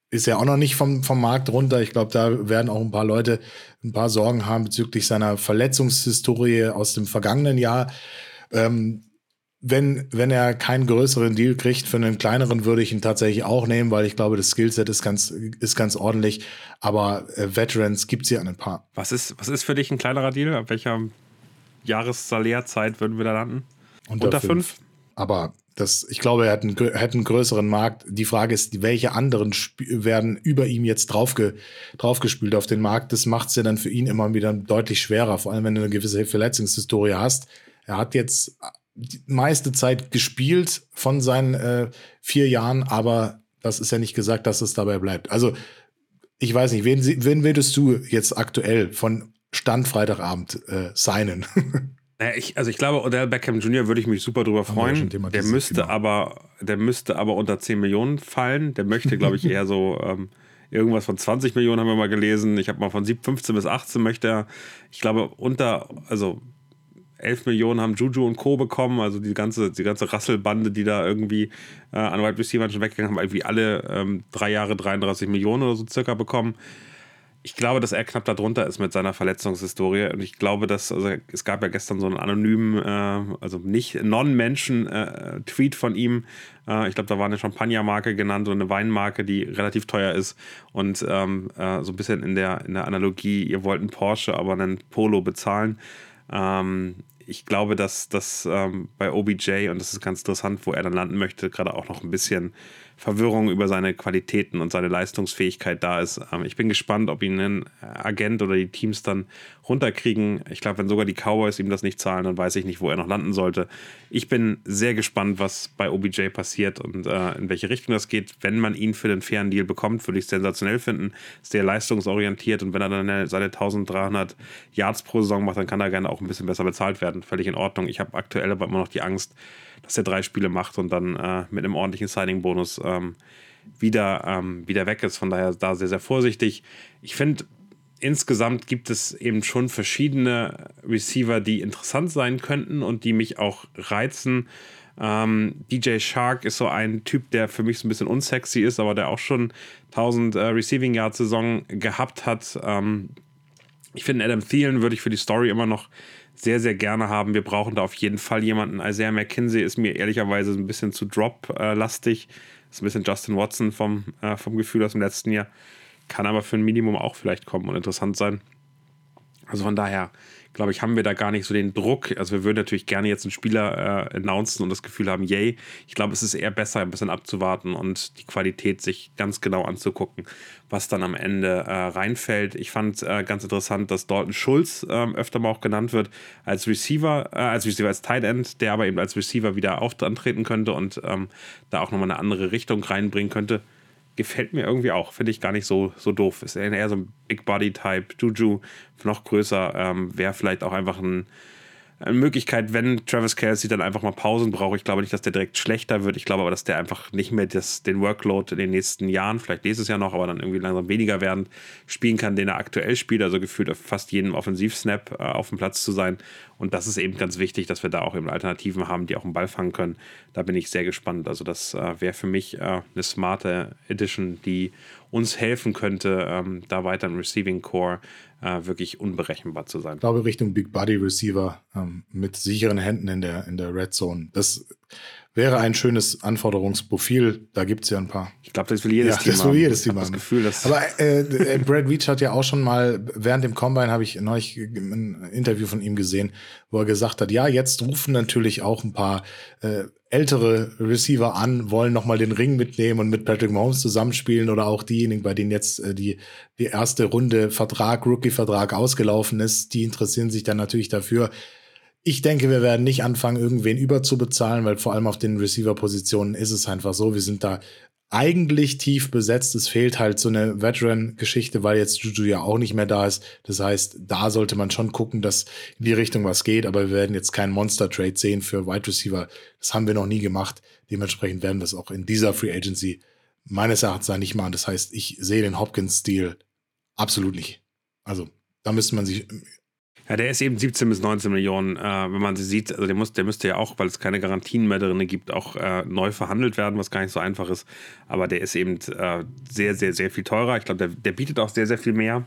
ist ja auch noch nicht vom, vom Markt runter. Ich glaube, da werden auch ein paar Leute ein paar Sorgen haben bezüglich seiner Verletzungshistorie aus dem vergangenen Jahr. Ähm, wenn, wenn er keinen größeren Deal kriegt, für einen kleineren würde ich ihn tatsächlich auch nehmen, weil ich glaube, das Skillset ist ganz, ist ganz ordentlich. Aber äh, Veterans gibt es ja ein paar. Was ist, was ist für dich ein kleinerer Deal? Ab welcher Jahressalärzeit würden wir da landen? Unter, Unter fünf? fünf? Aber das, ich glaube, er hat einen, hat einen größeren Markt. Die Frage ist, welche anderen werden über ihm jetzt draufge draufgespült auf den Markt? Das macht es ja dann für ihn immer wieder deutlich schwerer, vor allem wenn du eine gewisse Verletzungshistorie hast. Er hat jetzt die meiste Zeit gespielt von seinen äh, vier Jahren, aber das ist ja nicht gesagt, dass es dabei bleibt. Also, ich weiß nicht, wen, wen würdest du jetzt aktuell von Stand Freitagabend äh, signen? Ich, also ich glaube, Odell Beckham Jr. würde ich mich super drüber freuen. Der müsste genau. aber, der müsste aber unter 10 Millionen fallen. Der möchte, glaube ich, eher so, ähm, irgendwas von 20 Millionen haben wir mal gelesen. Ich habe mal von 15 bis 18 möchte er. Ich glaube, unter, also 11 Millionen haben Juju und Co. bekommen, also die ganze, die ganze Rasselbande, die da irgendwie äh, an Wide Receiver schon weggegangen haben, irgendwie alle ähm, drei Jahre 33 Millionen oder so circa bekommen. Ich glaube, dass er knapp darunter ist mit seiner Verletzungshistorie und ich glaube, dass, also es gab ja gestern so einen anonymen, äh, also nicht Non-Menschen-Tweet äh, von ihm. Äh, ich glaube, da war eine Champagnermarke genannt und eine Weinmarke, die relativ teuer ist und ähm, äh, so ein bisschen in der, in der Analogie, ihr wollt einen Porsche, aber einen Polo bezahlen. Ähm, ich glaube, dass das ähm, bei OBJ, und das ist ganz interessant, wo er dann landen möchte, gerade auch noch ein bisschen Verwirrung über seine Qualitäten und seine Leistungsfähigkeit da ist. Ähm, ich bin gespannt, ob ihn ein Agent oder die Teams dann runterkriegen. Ich glaube, wenn sogar die Cowboys ihm das nicht zahlen, dann weiß ich nicht, wo er noch landen sollte. Ich bin sehr gespannt, was bei OBJ passiert und äh, in welche Richtung das geht. Wenn man ihn für den fairen Deal bekommt, würde ich es sensationell finden. Ist sehr leistungsorientiert und wenn er dann seine 1300 Yards pro Saison macht, dann kann er gerne auch ein bisschen besser bezahlt werden. Völlig in Ordnung. Ich habe aktuell aber immer noch die Angst, dass er drei Spiele macht und dann äh, mit einem ordentlichen Signing-Bonus ähm, wieder, ähm, wieder weg ist. Von daher da sehr, sehr vorsichtig. Ich finde, insgesamt gibt es eben schon verschiedene Receiver, die interessant sein könnten und die mich auch reizen. Ähm, DJ Shark ist so ein Typ, der für mich so ein bisschen unsexy ist, aber der auch schon 1000 äh, Receiving Yard Saison gehabt hat. Ähm, ich finde, Adam Thielen würde ich für die Story immer noch sehr, sehr gerne haben. Wir brauchen da auf jeden Fall jemanden. Isaiah McKinsey ist mir ehrlicherweise ein bisschen zu drop-lastig. Ist ein bisschen Justin Watson vom, äh, vom Gefühl aus dem letzten Jahr. Kann aber für ein Minimum auch vielleicht kommen und interessant sein. Also von daher glaube ich, haben wir da gar nicht so den Druck. Also wir würden natürlich gerne jetzt einen Spieler äh, announcen und das Gefühl haben, yay. Ich glaube, es ist eher besser, ein bisschen abzuwarten und die Qualität sich ganz genau anzugucken, was dann am Ende äh, reinfällt. Ich fand äh, ganz interessant, dass Dalton Schulz ähm, öfter mal auch genannt wird als Receiver, äh, als Receiver als Tight End, der aber eben als Receiver wieder auftreten könnte und ähm, da auch nochmal eine andere Richtung reinbringen könnte gefällt mir irgendwie auch. Finde ich gar nicht so, so doof. Ist eher so ein Big Body Type. Juju noch größer. Ähm, Wäre vielleicht auch einfach ein eine Möglichkeit, wenn Travis Kelsey dann einfach mal Pausen braucht. Ich glaube nicht, dass der direkt schlechter wird. Ich glaube aber, dass der einfach nicht mehr das, den Workload in den nächsten Jahren, vielleicht nächstes Jahr noch, aber dann irgendwie langsam weniger werden, spielen kann, den er aktuell spielt. Also gefühlt auf fast jedem Offensivsnap äh, auf dem Platz zu sein. Und das ist eben ganz wichtig, dass wir da auch eben Alternativen haben, die auch einen Ball fangen können. Da bin ich sehr gespannt. Also das äh, wäre für mich äh, eine smarte Edition, die uns helfen könnte, ähm, da weiter im Receiving Core äh, wirklich unberechenbar zu sein. Ich glaube, Richtung Big Body Receiver ähm, mit sicheren Händen in der, in der Red Zone. Das wäre ein schönes Anforderungsprofil. Da gibt es ja ein paar. Ich glaube, das will jedes ja, Team das will haben. jedes Team haben. Das Gefühl, dass Aber äh, äh, Brad Veach hat ja auch schon mal, während dem Combine habe ich neulich ein Interview von ihm gesehen, wo er gesagt hat, ja, jetzt rufen natürlich auch ein paar äh, ältere Receiver an, wollen nochmal den Ring mitnehmen und mit Patrick Mahomes zusammenspielen oder auch diejenigen, bei denen jetzt äh, die, die erste Runde Vertrag, Rookie-Vertrag ausgelaufen ist, die interessieren sich dann natürlich dafür. Ich denke, wir werden nicht anfangen, irgendwen überzubezahlen, weil vor allem auf den Receiver-Positionen ist es einfach so, wir sind da eigentlich tief besetzt. Es fehlt halt so eine Veteran-Geschichte, weil jetzt Juju ja auch nicht mehr da ist. Das heißt, da sollte man schon gucken, dass in die Richtung was geht. Aber wir werden jetzt keinen Monster-Trade sehen für Wide Receiver. Das haben wir noch nie gemacht. Dementsprechend werden wir es auch in dieser Free Agency meines Erachtens nicht machen. Das heißt, ich sehe den Hopkins-Stil absolut nicht. Also, da müsste man sich ja, der ist eben 17 bis 19 Millionen, äh, wenn man sie sieht. Also der, muss, der müsste ja auch, weil es keine Garantien mehr drin gibt, auch äh, neu verhandelt werden, was gar nicht so einfach ist. Aber der ist eben äh, sehr, sehr, sehr viel teurer. Ich glaube, der, der bietet auch sehr, sehr viel mehr.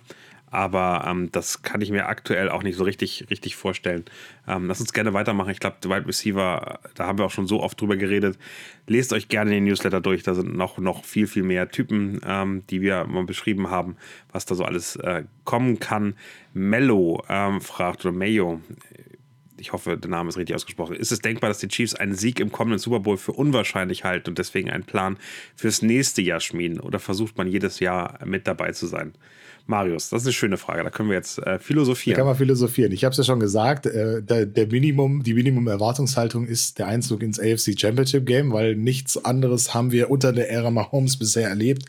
Aber ähm, das kann ich mir aktuell auch nicht so richtig, richtig vorstellen. Ähm, lass uns gerne weitermachen. Ich glaube, Wide Receiver, da haben wir auch schon so oft drüber geredet. Lest euch gerne den Newsletter durch. Da sind noch, noch viel, viel mehr Typen, ähm, die wir mal beschrieben haben, was da so alles äh, kommen kann. Mello ähm, fragt, oder Mayo, ich hoffe, der Name ist richtig ausgesprochen. Ist es denkbar, dass die Chiefs einen Sieg im kommenden Super Bowl für unwahrscheinlich halten und deswegen einen Plan fürs nächste Jahr schmieden? Oder versucht man jedes Jahr mit dabei zu sein? Marius, das ist eine schöne Frage. Da können wir jetzt äh, philosophieren. Da kann man philosophieren. Ich habe es ja schon gesagt, äh, der, der, Minimum, die Minimum-Erwartungshaltung ist der Einzug ins AFC Championship Game, weil nichts anderes haben wir unter der Ära Mahomes bisher erlebt.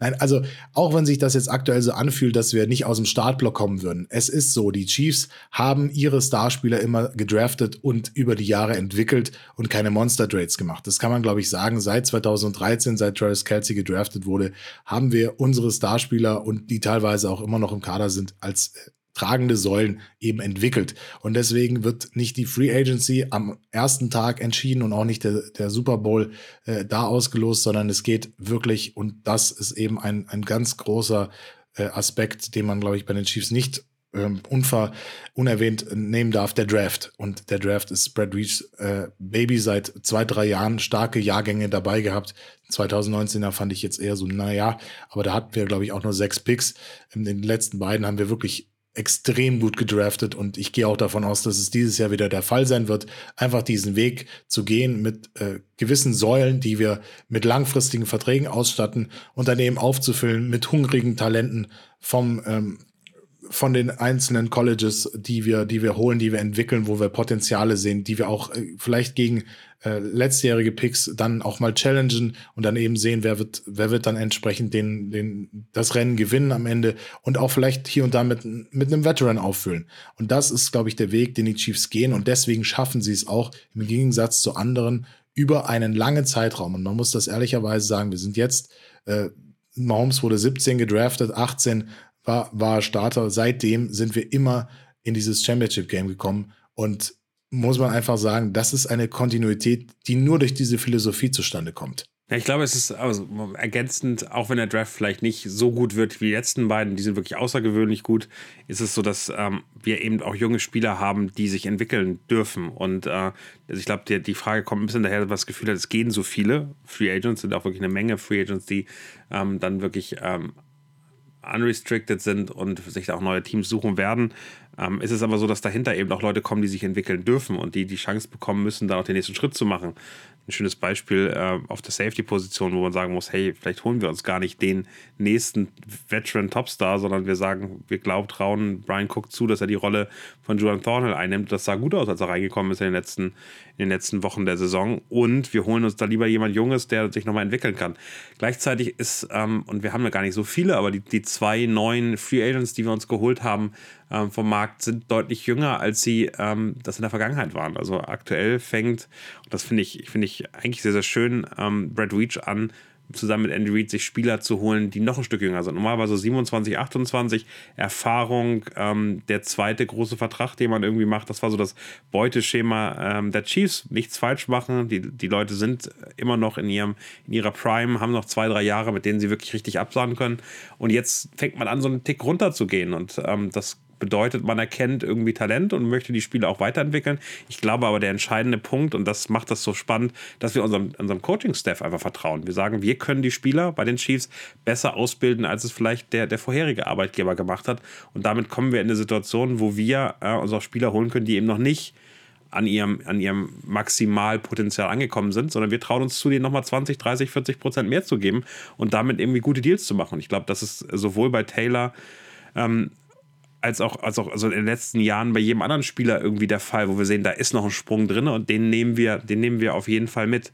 Nein, also auch wenn sich das jetzt aktuell so anfühlt, dass wir nicht aus dem Startblock kommen würden. Es ist so, die Chiefs haben ihre Starspieler immer gedraftet und über die Jahre entwickelt und keine Monster Trades gemacht. Das kann man, glaube ich, sagen. Seit 2013, seit Travis Kelsey gedraftet wurde, haben wir unsere Starspieler und die teilweise auch immer noch im Kader sind als tragende Säulen eben entwickelt. Und deswegen wird nicht die Free Agency am ersten Tag entschieden und auch nicht der, der Super Bowl äh, da ausgelost, sondern es geht wirklich, und das ist eben ein, ein ganz großer äh, Aspekt, den man, glaube ich, bei den Chiefs nicht ähm, unver unerwähnt nehmen darf, der Draft. Und der Draft ist Brad Reeds äh, Baby seit zwei, drei Jahren, starke Jahrgänge dabei gehabt. 2019er fand ich jetzt eher so, naja, aber da hatten wir, glaube ich, auch nur sechs Picks. In den letzten beiden haben wir wirklich extrem gut gedraftet und ich gehe auch davon aus, dass es dieses Jahr wieder der Fall sein wird, einfach diesen Weg zu gehen mit äh, gewissen Säulen, die wir mit langfristigen Verträgen ausstatten eben aufzufüllen mit hungrigen Talenten vom ähm, von den einzelnen Colleges, die wir, die wir holen, die wir entwickeln, wo wir Potenziale sehen, die wir auch äh, vielleicht gegen äh, letztjährige Picks dann auch mal challengen und dann eben sehen, wer wird, wer wird dann entsprechend den, den, das Rennen gewinnen am Ende und auch vielleicht hier und da mit, mit einem Veteran auffüllen. Und das ist, glaube ich, der Weg, den die Chiefs gehen und deswegen schaffen sie es auch im Gegensatz zu anderen über einen langen Zeitraum. Und man muss das ehrlicherweise sagen, wir sind jetzt, äh, Mahomes wurde 17 gedraftet, 18 war, war Starter. Seitdem sind wir immer in dieses Championship-Game gekommen und muss man einfach sagen, das ist eine Kontinuität, die nur durch diese Philosophie zustande kommt. Ja, ich glaube, es ist also ergänzend, auch wenn der Draft vielleicht nicht so gut wird wie die letzten beiden, die sind wirklich außergewöhnlich gut, ist es so, dass ähm, wir eben auch junge Spieler haben, die sich entwickeln dürfen. Und äh, also ich glaube, die, die Frage kommt ein bisschen daher, was das Gefühl hat, es gehen so viele Free Agents, sind auch wirklich eine Menge Free Agents, die ähm, dann wirklich ähm, unrestricted sind und sich auch neue Teams suchen werden. Ähm, ist es aber so, dass dahinter eben auch Leute kommen, die sich entwickeln dürfen und die die Chance bekommen müssen, da auch den nächsten Schritt zu machen ein schönes Beispiel äh, auf der Safety-Position, wo man sagen muss, hey, vielleicht holen wir uns gar nicht den nächsten Veteran-Topstar, sondern wir sagen, wir glauben, trauen Brian Cook zu, dass er die Rolle von Julian Thornhill einnimmt. Das sah gut aus, als er reingekommen ist in den letzten, in den letzten Wochen der Saison. Und wir holen uns da lieber jemand Junges, der sich nochmal entwickeln kann. Gleichzeitig ist, ähm, und wir haben ja gar nicht so viele, aber die, die zwei neuen Free Agents, die wir uns geholt haben, ähm, vom Markt sind deutlich jünger, als sie ähm, das in der Vergangenheit waren. Also aktuell fängt, und das finde ich, finde ich eigentlich sehr, sehr schön, ähm, Brad Reach an, zusammen mit Andy Reid sich Spieler zu holen, die noch ein Stück jünger sind. Normalerweise 27, 28, Erfahrung, ähm, der zweite große Vertrag, den man irgendwie macht. Das war so das Beuteschema ähm, der Chiefs. Nichts falsch machen. Die, die Leute sind immer noch in, ihrem, in ihrer Prime, haben noch zwei, drei Jahre, mit denen sie wirklich richtig absahen können. Und jetzt fängt man an, so einen Tick runter zu gehen. Und ähm, das bedeutet, man erkennt irgendwie Talent und möchte die Spiele auch weiterentwickeln. Ich glaube aber, der entscheidende Punkt, und das macht das so spannend, dass wir unserem, unserem Coaching-Staff einfach vertrauen. Wir sagen, wir können die Spieler bei den Chiefs besser ausbilden, als es vielleicht der, der vorherige Arbeitgeber gemacht hat. Und damit kommen wir in eine Situation, wo wir äh, unsere Spieler holen können, die eben noch nicht an ihrem, an ihrem Maximalpotenzial angekommen sind, sondern wir trauen uns zu, denen nochmal 20, 30, 40 Prozent mehr zu geben und damit irgendwie gute Deals zu machen. Und ich glaube, das ist sowohl bei Taylor ähm, als auch, als auch also in den letzten Jahren bei jedem anderen Spieler irgendwie der Fall, wo wir sehen, da ist noch ein Sprung drin und den nehmen wir, den nehmen wir auf jeden Fall mit.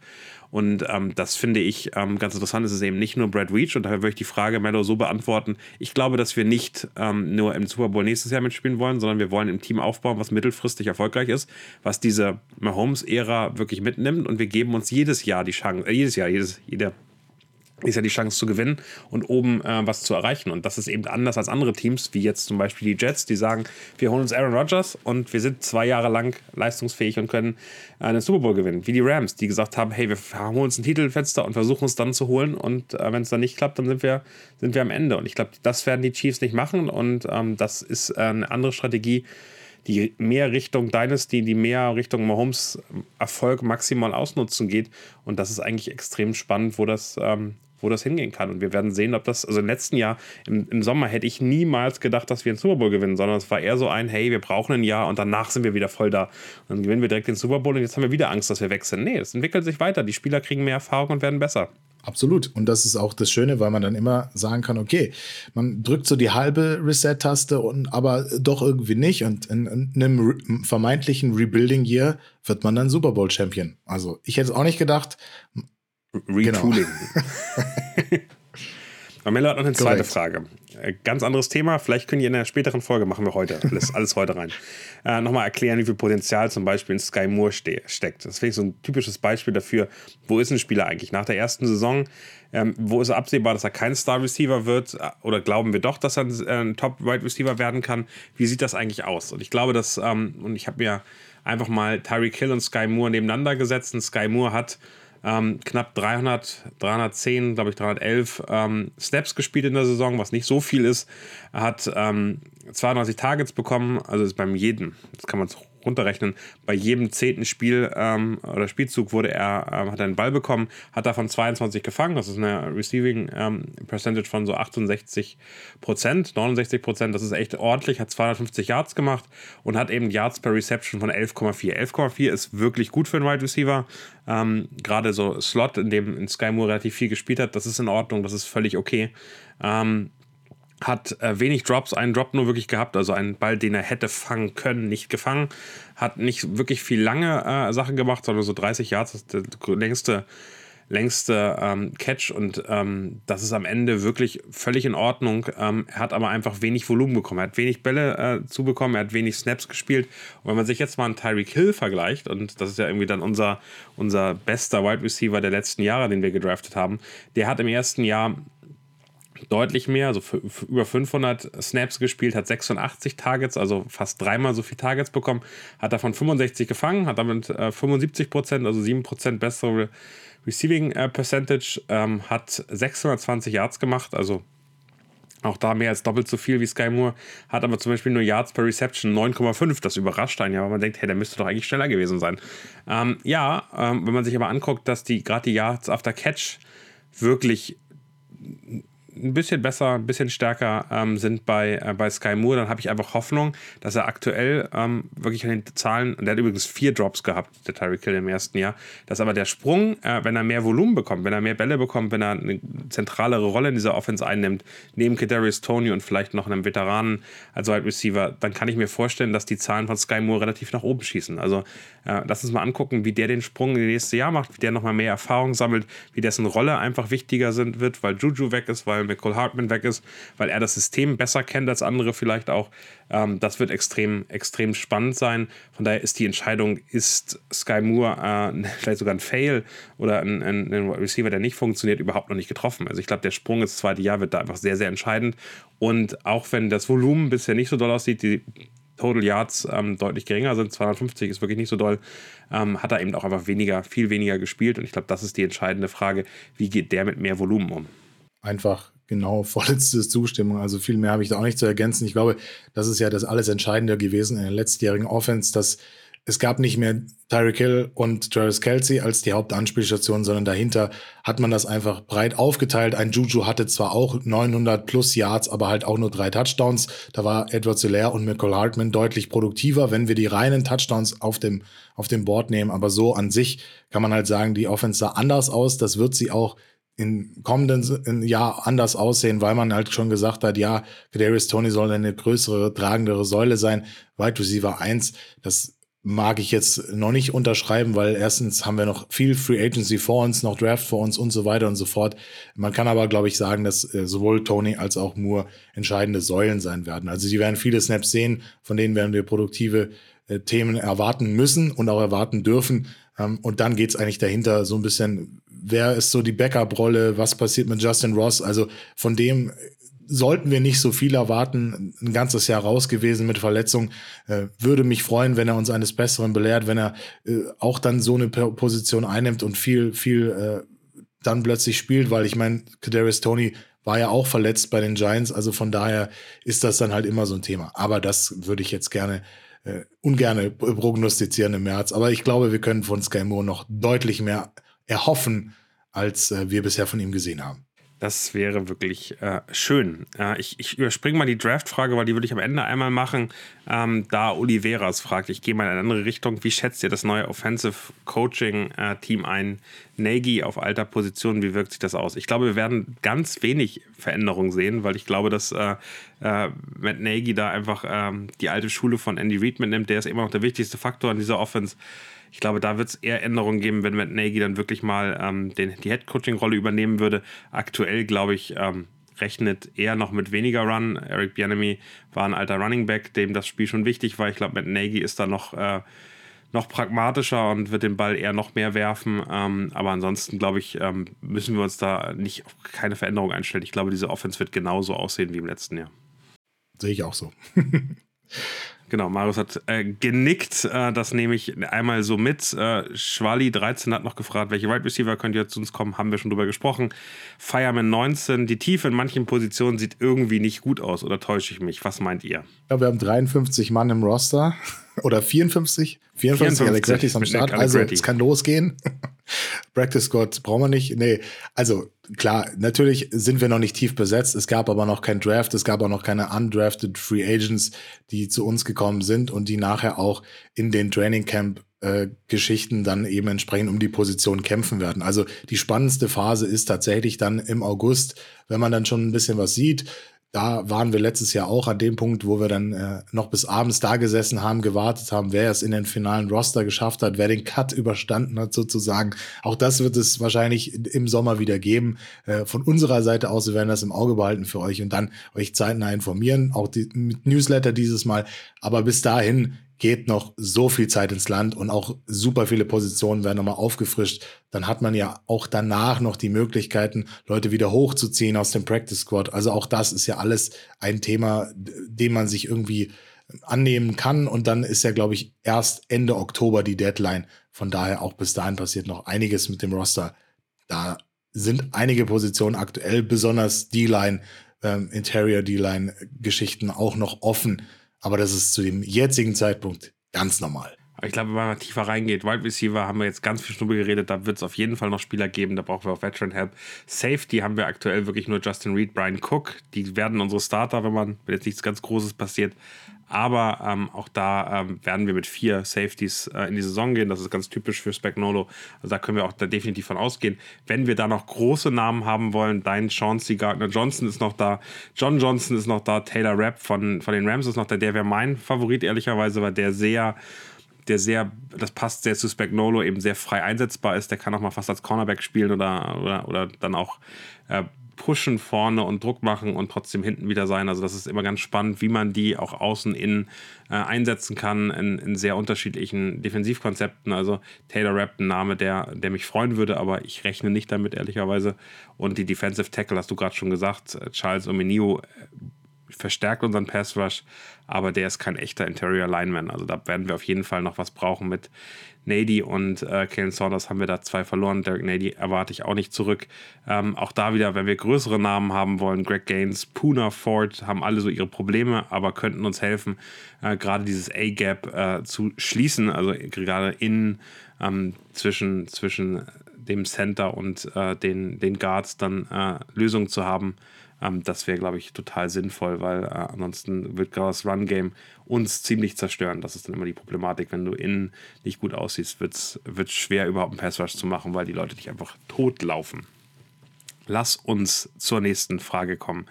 Und ähm, das finde ich ähm, ganz interessant. Es ist eben nicht nur Brad Reach und daher würde ich die Frage Mello so beantworten. Ich glaube, dass wir nicht ähm, nur im Super Bowl nächstes Jahr mitspielen wollen, sondern wir wollen im Team aufbauen, was mittelfristig erfolgreich ist, was diese Mahomes-Ära wirklich mitnimmt und wir geben uns jedes Jahr die Chance, äh, jedes Jahr, jedes, jeder ist ja die Chance zu gewinnen und oben äh, was zu erreichen. Und das ist eben anders als andere Teams, wie jetzt zum Beispiel die Jets, die sagen, wir holen uns Aaron Rodgers und wir sind zwei Jahre lang leistungsfähig und können äh, einen Super Bowl gewinnen. Wie die Rams, die gesagt haben, hey, wir holen uns ein Titelfenster und versuchen es dann zu holen. Und äh, wenn es dann nicht klappt, dann sind wir, sind wir am Ende. Und ich glaube, das werden die Chiefs nicht machen. Und ähm, das ist äh, eine andere Strategie, die mehr Richtung Dynasty, die mehr Richtung Mahomes Erfolg maximal ausnutzen geht. Und das ist eigentlich extrem spannend, wo das, ähm, wo das hingehen kann. Und wir werden sehen, ob das, also im letzten Jahr, im, im Sommer, hätte ich niemals gedacht, dass wir den Super Bowl gewinnen, sondern es war eher so ein, hey, wir brauchen ein Jahr und danach sind wir wieder voll da. Und dann gewinnen wir direkt den Super Bowl und jetzt haben wir wieder Angst, dass wir weg sind. Nee, es entwickelt sich weiter. Die Spieler kriegen mehr Erfahrung und werden besser. Absolut. Und das ist auch das Schöne, weil man dann immer sagen kann, okay, man drückt so die halbe Reset-Taste und aber doch irgendwie nicht. Und in, in einem vermeintlichen Rebuilding-Year wird man dann Super Bowl-Champion. Also ich hätte es auch nicht gedacht. Retooling. Genau. Marmello hat noch eine zweite Correct. Frage. Äh, ganz anderes Thema. Vielleicht können die in einer späteren Folge, machen wir heute alles, alles heute rein, äh, nochmal erklären, wie viel Potenzial zum Beispiel in Sky Moore ste steckt. Das finde ich so ein typisches Beispiel dafür, wo ist ein Spieler eigentlich? Nach der ersten Saison, ähm, wo ist er absehbar, dass er kein Star Receiver wird? Äh, oder glauben wir doch, dass er ein, äh, ein Top Wide Receiver werden kann? Wie sieht das eigentlich aus? Und ich glaube, dass, ähm, und ich habe mir einfach mal Tyreek Hill und Sky Moore nebeneinander gesetzt. Und Sky Moore hat ähm, knapp 300, 310, glaube ich 311 ähm, Snaps gespielt in der Saison, was nicht so viel ist. Er hat ähm, 92 Targets bekommen, also ist beim jedem, das kann man runterrechnen, bei jedem zehnten Spiel ähm, oder Spielzug wurde er, ähm, hat er einen Ball bekommen, hat davon 22 gefangen, das ist eine Receiving ähm, Percentage von so 68 Prozent, 69 Prozent, das ist echt ordentlich, hat 250 Yards gemacht und hat eben Yards per Reception von 11,4. 11,4 ist wirklich gut für einen Wide Receiver, ähm, gerade so Slot, in dem in Sky Moore relativ viel gespielt hat, das ist in Ordnung, das ist völlig okay. Ähm, hat äh, wenig Drops, einen Drop nur wirklich gehabt, also einen Ball, den er hätte fangen können, nicht gefangen. Hat nicht wirklich viel lange äh, Sachen gemacht, sondern so 30 Yards, das ist der längste, längste ähm, Catch und ähm, das ist am Ende wirklich völlig in Ordnung. Ähm, er hat aber einfach wenig Volumen bekommen, er hat wenig Bälle äh, zubekommen, er hat wenig Snaps gespielt. Und wenn man sich jetzt mal einen Tyreek Hill vergleicht, und das ist ja irgendwie dann unser, unser bester Wide Receiver der letzten Jahre, den wir gedraftet haben, der hat im ersten Jahr deutlich mehr, also über 500 Snaps gespielt, hat 86 Targets, also fast dreimal so viele Targets bekommen, hat davon 65 gefangen, hat damit äh, 75 Prozent, also 7 Prozent bessere Receiving äh, Percentage, ähm, hat 620 Yards gemacht, also auch da mehr als doppelt so viel wie Sky Moore, hat aber zum Beispiel nur Yards per Reception 9,5. Das überrascht einen ja, weil man denkt, hey, der müsste doch eigentlich schneller gewesen sein. Ähm, ja, ähm, wenn man sich aber anguckt, dass die gerade die Yards after Catch wirklich ein bisschen besser, ein bisschen stärker ähm, sind bei, äh, bei Sky Moore, dann habe ich einfach Hoffnung, dass er aktuell ähm, wirklich an den Zahlen, der hat übrigens vier Drops gehabt, der Tyreek Hill im ersten Jahr, dass aber der Sprung, äh, wenn er mehr Volumen bekommt, wenn er mehr Bälle bekommt, wenn er eine zentralere Rolle in dieser Offense einnimmt, neben Kadarius Tony und vielleicht noch einem Veteranen als Wide Receiver, dann kann ich mir vorstellen, dass die Zahlen von Sky Moore relativ nach oben schießen. Also äh, lass uns mal angucken, wie der den Sprung in das nächste Jahr macht, wie der nochmal mehr Erfahrung sammelt, wie dessen Rolle einfach wichtiger sind, wird, weil Juju weg ist, weil McCall Hartman weg ist, weil er das System besser kennt als andere vielleicht auch. Ähm, das wird extrem, extrem spannend sein. Von daher ist die Entscheidung, ist Sky Moore äh, vielleicht sogar ein Fail oder ein, ein, ein, Receiver, der nicht funktioniert, überhaupt noch nicht getroffen. Also ich glaube, der Sprung ins zweite Jahr wird da einfach sehr, sehr entscheidend. Und auch wenn das Volumen bisher nicht so doll aussieht, die Total Yards ähm, deutlich geringer sind, 250 ist wirklich nicht so doll, ähm, hat er eben auch einfach weniger, viel weniger gespielt. Und ich glaube, das ist die entscheidende Frage, wie geht der mit mehr Volumen um? Einfach genau vollste Zustimmung. Also viel mehr habe ich da auch nicht zu ergänzen. Ich glaube, das ist ja das alles Entscheidende gewesen in der letztjährigen Offense, dass es gab nicht mehr Tyreek Hill und Travis Kelsey als die Hauptanspielstation, sondern dahinter hat man das einfach breit aufgeteilt. Ein Juju hatte zwar auch 900 plus Yards, aber halt auch nur drei Touchdowns. Da war Edward Solaire und Michael Hartman deutlich produktiver, wenn wir die reinen Touchdowns auf dem, auf dem Board nehmen. Aber so an sich kann man halt sagen, die Offense sah anders aus. Das wird sie auch in kommenden Jahr anders aussehen, weil man halt schon gesagt hat, ja, Kadarius Tony soll eine größere, tragendere Säule sein. Wide Receiver 1, das mag ich jetzt noch nicht unterschreiben, weil erstens haben wir noch viel Free Agency vor uns, noch Draft vor uns und so weiter und so fort. Man kann aber, glaube ich, sagen, dass äh, sowohl Tony als auch Moore entscheidende Säulen sein werden. Also die werden viele Snaps sehen, von denen werden wir produktive äh, Themen erwarten müssen und auch erwarten dürfen. Ähm, und dann geht's eigentlich dahinter so ein bisschen, wer ist so die Backup-Rolle, was passiert mit Justin Ross? Also von dem sollten wir nicht so viel erwarten. Ein ganzes Jahr raus gewesen mit Verletzung. Äh, würde mich freuen, wenn er uns eines Besseren belehrt, wenn er äh, auch dann so eine Position einnimmt und viel, viel äh, dann plötzlich spielt, weil ich meine, Kadarius Tony war ja auch verletzt bei den Giants, also von daher ist das dann halt immer so ein Thema. Aber das würde ich jetzt gerne äh, ungerne prognostizieren im März. Aber ich glaube, wir können von Sky Moore noch deutlich mehr erhoffen, als äh, wir bisher von ihm gesehen haben. Das wäre wirklich äh, schön. Äh, ich, ich überspringe mal die Draft-Frage, weil die würde ich am Ende einmal machen. Ähm, da Oliveras fragt, ich gehe mal in eine andere Richtung. Wie schätzt ihr das neue Offensive Coaching-Team äh, ein? Nagy auf alter Position, wie wirkt sich das aus? Ich glaube, wir werden ganz wenig Veränderungen sehen, weil ich glaube, dass äh, äh, Matt Nagy da einfach ähm, die alte Schule von Andy Reid mitnimmt. Der ist immer noch der wichtigste Faktor in dieser Offense. Ich glaube, da wird es eher Änderungen geben, wenn Matt Nagy dann wirklich mal ähm, den, die Head-Coaching-Rolle übernehmen würde. Aktuell, glaube ich, ähm, rechnet eher noch mit weniger Run. Eric Bianemi war ein alter Running Back, dem das Spiel schon wichtig war. Ich glaube, mit Nagy ist da noch, äh, noch pragmatischer und wird den Ball eher noch mehr werfen. Ähm, aber ansonsten, glaube ich, ähm, müssen wir uns da nicht keine Veränderung einstellen. Ich glaube, diese Offense wird genauso aussehen wie im letzten Jahr. Sehe ich auch so. Genau, Marius hat äh, genickt. Äh, das nehme ich einmal so mit. Äh, Schwali13 hat noch gefragt, welche Wide Receiver könnt ihr zu uns kommen? Haben wir schon drüber gesprochen. Fireman 19. Die Tiefe in manchen Positionen sieht irgendwie nicht gut aus. Oder täusche ich mich? Was meint ihr? Ja, wir haben 53 Mann im Roster. Oder 54? 54, 54 Alex am Start. Also, es kann losgehen. Practice Squad brauchen wir nicht. Nee, also klar, natürlich sind wir noch nicht tief besetzt. Es gab aber noch kein Draft. Es gab auch noch keine undrafted Free Agents, die zu uns gekommen sind und die nachher auch in den Training Camp äh, Geschichten dann eben entsprechend um die Position kämpfen werden. Also die spannendste Phase ist tatsächlich dann im August, wenn man dann schon ein bisschen was sieht da waren wir letztes Jahr auch an dem Punkt, wo wir dann äh, noch bis abends da gesessen haben, gewartet haben, wer es in den finalen Roster geschafft hat, wer den Cut überstanden hat sozusagen. Auch das wird es wahrscheinlich im Sommer wieder geben. Äh, von unserer Seite aus, wir werden das im Auge behalten für euch und dann euch zeitnah informieren, auch die, mit Newsletter dieses Mal. Aber bis dahin geht noch so viel Zeit ins Land und auch super viele Positionen werden nochmal aufgefrischt. Dann hat man ja auch danach noch die Möglichkeiten, Leute wieder hochzuziehen aus dem Practice Squad. Also auch das ist ja alles ein Thema, dem man sich irgendwie annehmen kann. Und dann ist ja, glaube ich, erst Ende Oktober die Deadline. Von daher auch bis dahin passiert noch einiges mit dem Roster. Da sind einige Positionen aktuell, besonders D-Line, ähm, Interior D-Line Geschichten auch noch offen aber das ist zu dem jetzigen Zeitpunkt ganz normal. Ich glaube, wenn man tiefer reingeht, Wide Receiver haben wir jetzt ganz viel Schnubbe geredet, da wird es auf jeden Fall noch Spieler geben, da brauchen wir auch Veteran Help. Safety haben wir aktuell wirklich nur Justin Reed, Brian Cook, die werden unsere Starter, wenn man, wenn jetzt nichts ganz Großes passiert. Aber ähm, auch da ähm, werden wir mit vier Safeties äh, in die Saison gehen. Das ist ganz typisch für Spagnolo. Also da können wir auch da definitiv von ausgehen. Wenn wir da noch große Namen haben wollen, dein Chauncey Gardner Johnson ist noch da, John Johnson ist noch da, Taylor Rapp von, von den Rams ist noch da. Der wäre mein Favorit, ehrlicherweise, weil der sehr der sehr, das passt sehr zu Spagnolo, eben sehr frei einsetzbar ist. Der kann auch mal fast als Cornerback spielen oder, oder, oder dann auch äh, pushen vorne und Druck machen und trotzdem hinten wieder sein. Also das ist immer ganz spannend, wie man die auch außen innen äh, einsetzen kann in, in, sehr unterschiedlichen Defensivkonzepten. Also Taylor Rapp, ein Name, der, der mich freuen würde, aber ich rechne nicht damit, ehrlicherweise. Und die Defensive Tackle, hast du gerade schon gesagt, Charles Omenio äh, verstärkt unseren Pass Rush, aber der ist kein echter Interior Lineman. Also da werden wir auf jeden Fall noch was brauchen mit Nady und äh, Kalen Saunders haben wir da zwei verloren. Derek Nady erwarte ich auch nicht zurück. Ähm, auch da wieder, wenn wir größere Namen haben wollen, Greg Gaines, Puna, Ford haben alle so ihre Probleme, aber könnten uns helfen, äh, gerade dieses A-Gap äh, zu schließen. Also gerade in ähm, zwischen, zwischen dem Center und äh, den, den Guards dann äh, Lösungen zu haben ähm, das wäre, glaube ich, total sinnvoll, weil äh, ansonsten wird gerade das Run-Game uns ziemlich zerstören. Das ist dann immer die Problematik. Wenn du innen nicht gut aussiehst, wird es schwer, überhaupt einen Pass-Rush zu machen, weil die Leute dich einfach totlaufen. Lass uns zur nächsten Frage kommen.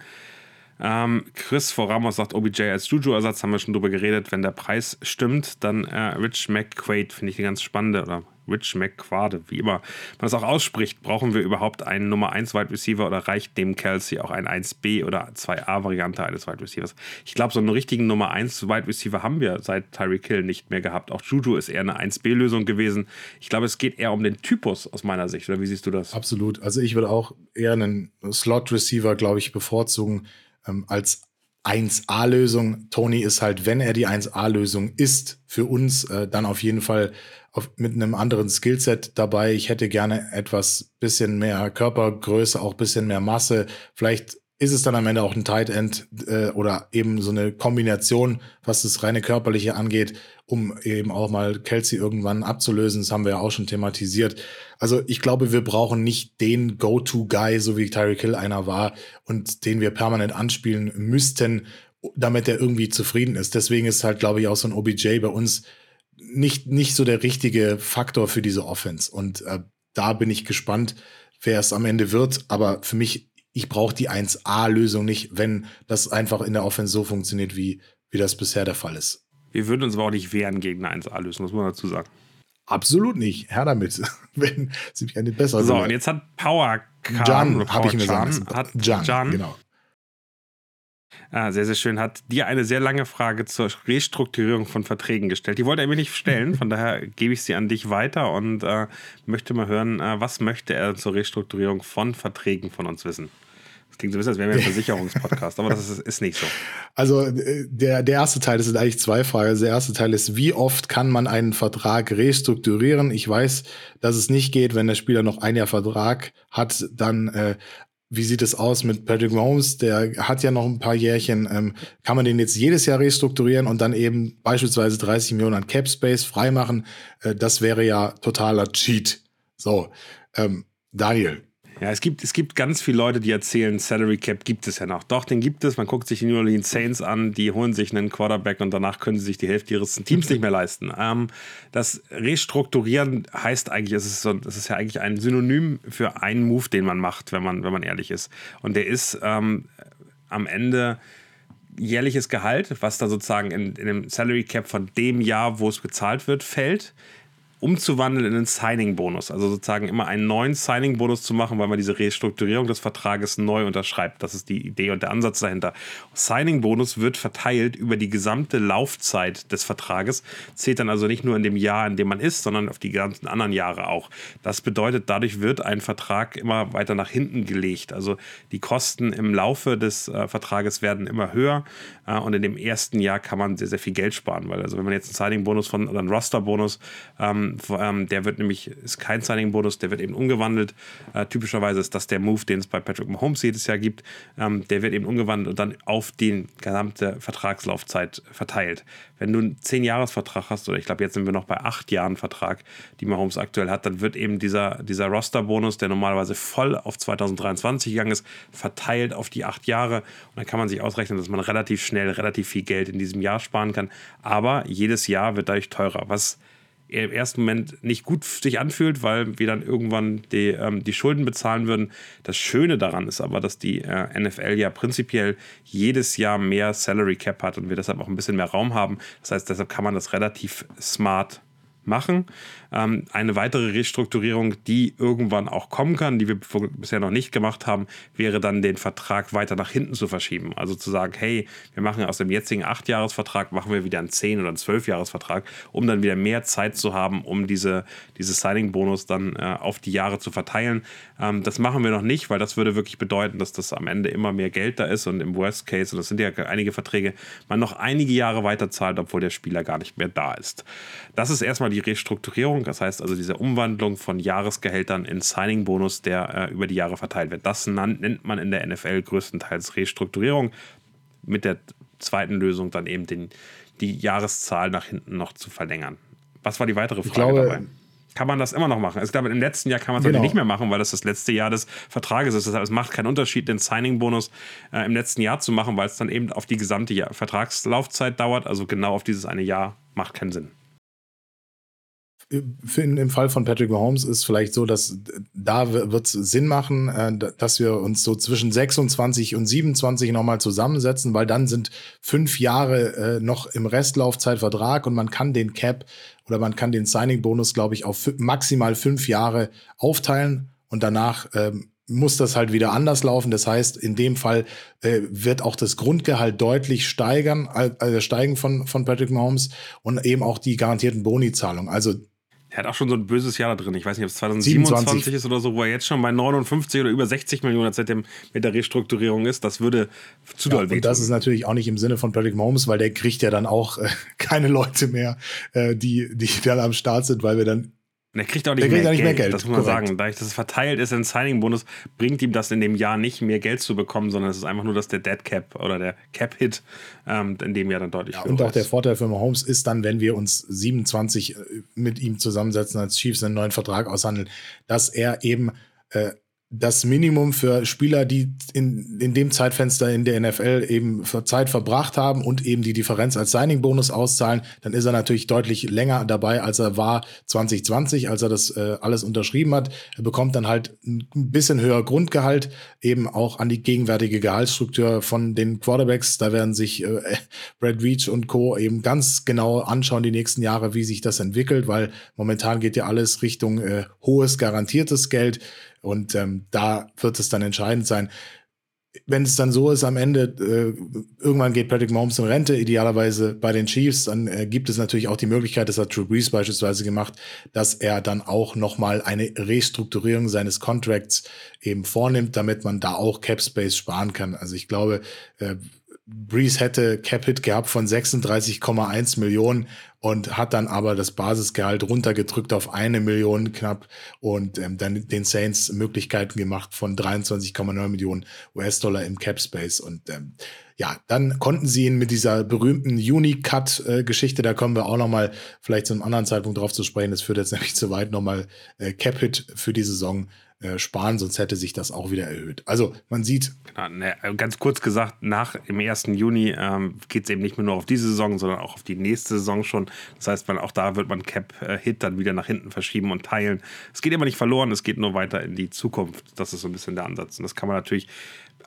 Ähm, Chris vor Ramos sagt, OBJ als Juju-Ersatz, haben wir schon drüber geredet. Wenn der Preis stimmt, dann äh, Rich McQuaid finde ich eine ganz spannende, oder Rich McQuade, wie immer man es auch ausspricht. Brauchen wir überhaupt einen Nummer 1 Wide Receiver oder reicht dem Kelsey auch ein 1B oder 2A-Variante eines Wide Receivers? Ich glaube, so einen richtigen Nummer 1 Wide Receiver haben wir seit Tyreek Hill nicht mehr gehabt. Auch Juju ist eher eine 1B-Lösung gewesen. Ich glaube, es geht eher um den Typus aus meiner Sicht. Oder wie siehst du das? Absolut. Also ich würde auch eher einen Slot-Receiver, glaube ich, bevorzugen ähm, als 1A-Lösung. Tony ist halt, wenn er die 1A-Lösung ist, für uns äh, dann auf jeden Fall auf, mit einem anderen Skillset dabei. Ich hätte gerne etwas bisschen mehr Körpergröße, auch bisschen mehr Masse. Vielleicht ist es dann am Ende auch ein Tight End äh, oder eben so eine Kombination, was das reine körperliche angeht, um eben auch mal Kelsey irgendwann abzulösen. Das haben wir ja auch schon thematisiert. Also ich glaube, wir brauchen nicht den Go-To-Guy, so wie Tyreek Hill einer war und den wir permanent anspielen müssten, damit er irgendwie zufrieden ist. Deswegen ist halt, glaube ich, auch so ein OBJ bei uns nicht, nicht so der richtige Faktor für diese Offense. Und äh, da bin ich gespannt, wer es am Ende wird. Aber für mich, ich brauche die 1A-Lösung nicht, wenn das einfach in der Offense so funktioniert, wie, wie das bisher der Fall ist. Wir würden uns aber auch nicht wehren gegen eine 1A-Lösung, muss man dazu sagen. Absolut nicht. Herr damit. wenn sie mich eine bessere So, und jetzt hat Power Jan, habe ich mir sagen lassen. Hat Jan, Jan, genau. Ah, sehr, sehr schön. Hat dir eine sehr lange Frage zur Restrukturierung von Verträgen gestellt. Die wollte er mir nicht stellen, von daher gebe ich sie an dich weiter und äh, möchte mal hören, äh, was möchte er zur Restrukturierung von Verträgen von uns wissen? Das klingt so ein bisschen, als wären wir ein Versicherungspodcast, aber das ist, ist, nicht so. Also äh, der, der erste Teil, das sind eigentlich zwei Fragen. Also der erste Teil ist, wie oft kann man einen Vertrag restrukturieren? Ich weiß, dass es nicht geht, wenn der Spieler noch ein Jahr Vertrag hat, dann äh, wie sieht es aus mit Patrick Mahomes? Der hat ja noch ein paar Jährchen. Ähm, kann man den jetzt jedes Jahr restrukturieren und dann eben beispielsweise 30 Millionen an Cap Space freimachen? Äh, das wäre ja totaler Cheat. So, ähm, Daniel, ja, es gibt, es gibt ganz viele Leute, die erzählen, Salary Cap gibt es ja noch. Doch, den gibt es. Man guckt sich die New Orleans Saints an, die holen sich einen Quarterback und danach können sie sich die Hälfte ihres Teams nicht mehr leisten. Ähm, das Restrukturieren heißt eigentlich, es ist, so, es ist ja eigentlich ein Synonym für einen Move, den man macht, wenn man, wenn man ehrlich ist. Und der ist ähm, am Ende jährliches Gehalt, was da sozusagen in, in dem Salary Cap von dem Jahr, wo es bezahlt wird, fällt umzuwandeln in einen Signing-Bonus. Also sozusagen immer einen neuen Signing-Bonus zu machen, weil man diese Restrukturierung des Vertrages neu unterschreibt. Das ist die Idee und der Ansatz dahinter. Signing-Bonus wird verteilt über die gesamte Laufzeit des Vertrages, zählt dann also nicht nur in dem Jahr, in dem man ist, sondern auf die ganzen anderen Jahre auch. Das bedeutet, dadurch wird ein Vertrag immer weiter nach hinten gelegt. Also die Kosten im Laufe des äh, Vertrages werden immer höher äh, und in dem ersten Jahr kann man sehr, sehr viel Geld sparen, weil also wenn man jetzt einen Signing-Bonus von oder einen Roster-Bonus ähm, ähm, der wird nämlich, ist kein Signing-Bonus, der wird eben umgewandelt. Äh, typischerweise ist das der Move, den es bei Patrick Mahomes jedes Jahr gibt. Ähm, der wird eben umgewandelt und dann auf die gesamte Vertragslaufzeit verteilt. Wenn du einen 10-Jahres-Vertrag hast, oder ich glaube, jetzt sind wir noch bei 8 Jahren Vertrag, die Mahomes aktuell hat, dann wird eben dieser, dieser Roster-Bonus, der normalerweise voll auf 2023 gegangen ist, verteilt auf die 8 Jahre. Und dann kann man sich ausrechnen, dass man relativ schnell relativ viel Geld in diesem Jahr sparen kann. Aber jedes Jahr wird dadurch teurer, was im ersten Moment nicht gut sich anfühlt, weil wir dann irgendwann die, ähm, die Schulden bezahlen würden. Das Schöne daran ist aber, dass die äh, NFL ja prinzipiell jedes Jahr mehr Salary Cap hat und wir deshalb auch ein bisschen mehr Raum haben. Das heißt, deshalb kann man das relativ smart machen. Ähm, eine weitere Restrukturierung, die irgendwann auch kommen kann, die wir bisher noch nicht gemacht haben, wäre dann den Vertrag weiter nach hinten zu verschieben. Also zu sagen, hey, wir machen aus dem jetzigen 8-Jahres-Vertrag, machen wir wieder einen 10- oder einen 12-Jahres-Vertrag, um dann wieder mehr Zeit zu haben, um diese, diese Signing-Bonus dann äh, auf die Jahre zu verteilen. Ähm, das machen wir noch nicht, weil das würde wirklich bedeuten, dass das am Ende immer mehr Geld da ist und im Worst Case, und das sind ja einige Verträge, man noch einige Jahre weiter zahlt, obwohl der Spieler gar nicht mehr da ist. Das ist erstmal die Restrukturierung, das heißt also diese Umwandlung von Jahresgehältern in Signing-Bonus, der äh, über die Jahre verteilt wird. Das nennt man in der NFL größtenteils Restrukturierung. Mit der zweiten Lösung dann eben den, die Jahreszahl nach hinten noch zu verlängern. Was war die weitere Frage glaube, dabei? kann man das immer noch machen. Also ich glaube, im letzten Jahr kann man es genau. nicht mehr machen, weil das das letzte Jahr des Vertrages ist. Deshalb es macht keinen Unterschied, den Signing-Bonus äh, im letzten Jahr zu machen, weil es dann eben auf die gesamte Jahr Vertragslaufzeit dauert. Also genau auf dieses eine Jahr macht keinen Sinn. Im Fall von Patrick Mahomes ist vielleicht so, dass da wird es Sinn machen, äh, dass wir uns so zwischen 26 und 27 nochmal zusammensetzen, weil dann sind fünf Jahre äh, noch im Restlaufzeitvertrag und man kann den Cap oder man kann den Signing-Bonus, glaube ich, auf maximal fünf Jahre aufteilen und danach ähm, muss das halt wieder anders laufen. Das heißt, in dem Fall äh, wird auch das Grundgehalt deutlich steigern, äh, steigen von, von Patrick Mahomes und eben auch die garantierten Boni-Zahlungen. Also er hat auch schon so ein böses Jahr da drin. Ich weiß nicht, ob es 2027 27. ist oder so, wo er jetzt schon bei 59 oder über 60 Millionen seitdem mit der Restrukturierung ist. Das würde zu doll ja, wehtun. Und das ist natürlich auch nicht im Sinne von Patrick Mahomes, weil der kriegt ja dann auch äh, keine Leute mehr, äh, die, die dann am Start sind, weil wir dann und er kriegt auch nicht, mehr, kriegt Geld. mehr, Geld. Das muss man Korrekt. sagen. Dadurch, dass es verteilt ist in Signing-Bonus, bringt ihm das in dem Jahr nicht mehr Geld zu bekommen, sondern es ist einfach nur, dass der Dead Cap oder der Cap-Hit ähm, in dem Jahr dann deutlich ja, Und auch ist. der Vorteil für Mahomes ist dann, wenn wir uns 27 äh, mit ihm zusammensetzen als Chiefs einen neuen Vertrag aushandeln, dass er eben äh, das Minimum für Spieler, die in, in dem Zeitfenster in der NFL eben Zeit verbracht haben und eben die Differenz als Signing-Bonus auszahlen, dann ist er natürlich deutlich länger dabei, als er war 2020, als er das äh, alles unterschrieben hat. Er bekommt dann halt ein bisschen höher Grundgehalt, eben auch an die gegenwärtige Gehaltsstruktur von den Quarterbacks. Da werden sich äh, Brad Reach und Co. eben ganz genau anschauen die nächsten Jahre, wie sich das entwickelt, weil momentan geht ja alles Richtung äh, hohes garantiertes Geld. Und ähm, da wird es dann entscheidend sein. wenn es dann so ist, am Ende, äh, irgendwann geht Patrick Mahomes in Rente, idealerweise bei den Chiefs, dann äh, gibt es natürlich auch die Möglichkeit, das hat Drew Brees beispielsweise gemacht, dass er dann auch nochmal eine Restrukturierung seines Contracts eben vornimmt, damit man da auch Cap Space sparen kann. Also ich glaube, äh, Breeze hätte Cap-Hit gehabt von 36,1 Millionen und hat dann aber das Basisgehalt runtergedrückt auf eine Million knapp und ähm, dann den Saints Möglichkeiten gemacht von 23,9 Millionen US-Dollar im Cap-Space. Und ähm, ja, dann konnten sie ihn mit dieser berühmten Uni-Cut-Geschichte, da kommen wir auch nochmal vielleicht zu einem anderen Zeitpunkt drauf zu sprechen, das führt jetzt nämlich zu weit, nochmal äh, Cap-Hit für die Saison äh, sparen, sonst hätte sich das auch wieder erhöht. Also man sieht. Genau, ne, ganz kurz gesagt, nach dem 1. Juni ähm, geht es eben nicht mehr nur auf diese Saison, sondern auch auf die nächste Saison schon. Das heißt, man, auch da wird man Cap-Hit dann wieder nach hinten verschieben und teilen. Es geht immer nicht verloren, es geht nur weiter in die Zukunft. Das ist so ein bisschen der Ansatz. Und das kann man natürlich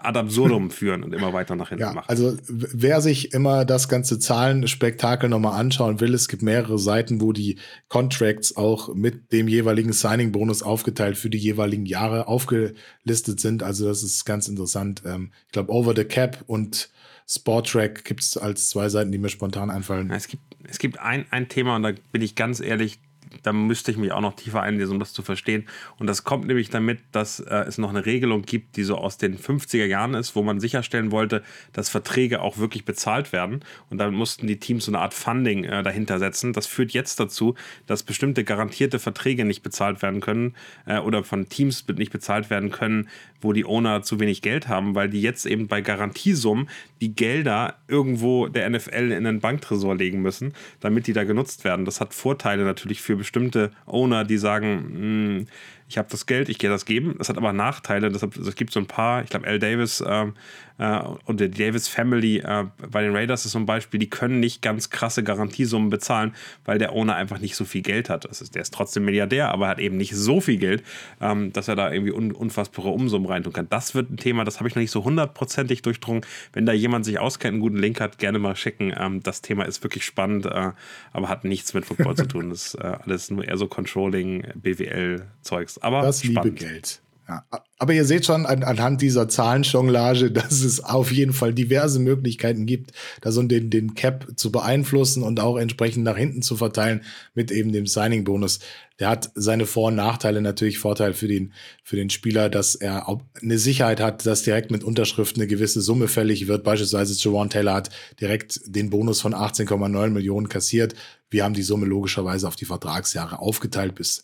ad absurdum führen und immer weiter nach hinten ja, machen. Also wer sich immer das ganze Zahlenspektakel nochmal anschauen will, es gibt mehrere Seiten, wo die Contracts auch mit dem jeweiligen Signing-Bonus aufgeteilt für die jeweiligen Jahre aufgelistet sind. Also das ist ganz interessant. Ähm, ich glaube, Over the Cap und Sporttrack gibt es als zwei Seiten, die mir spontan einfallen. Es gibt, es gibt ein, ein Thema, und da bin ich ganz ehrlich, da müsste ich mich auch noch tiefer einlesen, um das zu verstehen. Und das kommt nämlich damit, dass äh, es noch eine Regelung gibt, die so aus den 50er Jahren ist, wo man sicherstellen wollte, dass Verträge auch wirklich bezahlt werden. Und dann mussten die Teams so eine Art Funding äh, dahinter setzen. Das führt jetzt dazu, dass bestimmte garantierte Verträge nicht bezahlt werden können äh, oder von Teams nicht bezahlt werden können, wo die Owner zu wenig Geld haben, weil die jetzt eben bei Garantiesummen die Gelder irgendwo der NFL in einen Banktresor legen müssen, damit die da genutzt werden. Das hat Vorteile natürlich für bestimmte Owner, die sagen, hm, ich habe das Geld, ich gehe das geben. Das hat aber Nachteile. Deshalb, es gibt so ein paar, ich glaube, L. Davis ähm, äh, und die Davis Family äh, bei den Raiders ist zum Beispiel, die können nicht ganz krasse Garantiesummen bezahlen, weil der Owner einfach nicht so viel Geld hat. Das ist, der ist trotzdem Milliardär, aber hat eben nicht so viel Geld, ähm, dass er da irgendwie un, unfassbare Umsummen reintun kann. Das wird ein Thema, das habe ich noch nicht so hundertprozentig durchdrungen. Wenn da jemand sich auskennt, einen guten Link hat, gerne mal schicken. Ähm, das Thema ist wirklich spannend, äh, aber hat nichts mit Football zu tun. Das ist äh, alles nur eher so Controlling, BWL-Zeugs aber das spannend. liebe Geld. Ja. Aber ihr seht schon an, anhand dieser Zahlenjonglage, dass es auf jeden Fall diverse Möglichkeiten gibt, da so den, den Cap zu beeinflussen und auch entsprechend nach hinten zu verteilen mit eben dem Signing-Bonus. Der hat seine Vor- und Nachteile natürlich Vorteil für den, für den Spieler, dass er auch eine Sicherheit hat, dass direkt mit Unterschrift eine gewisse Summe fällig wird. Beispielsweise Jawan Taylor hat direkt den Bonus von 18,9 Millionen kassiert. Wir haben die Summe logischerweise auf die Vertragsjahre aufgeteilt bis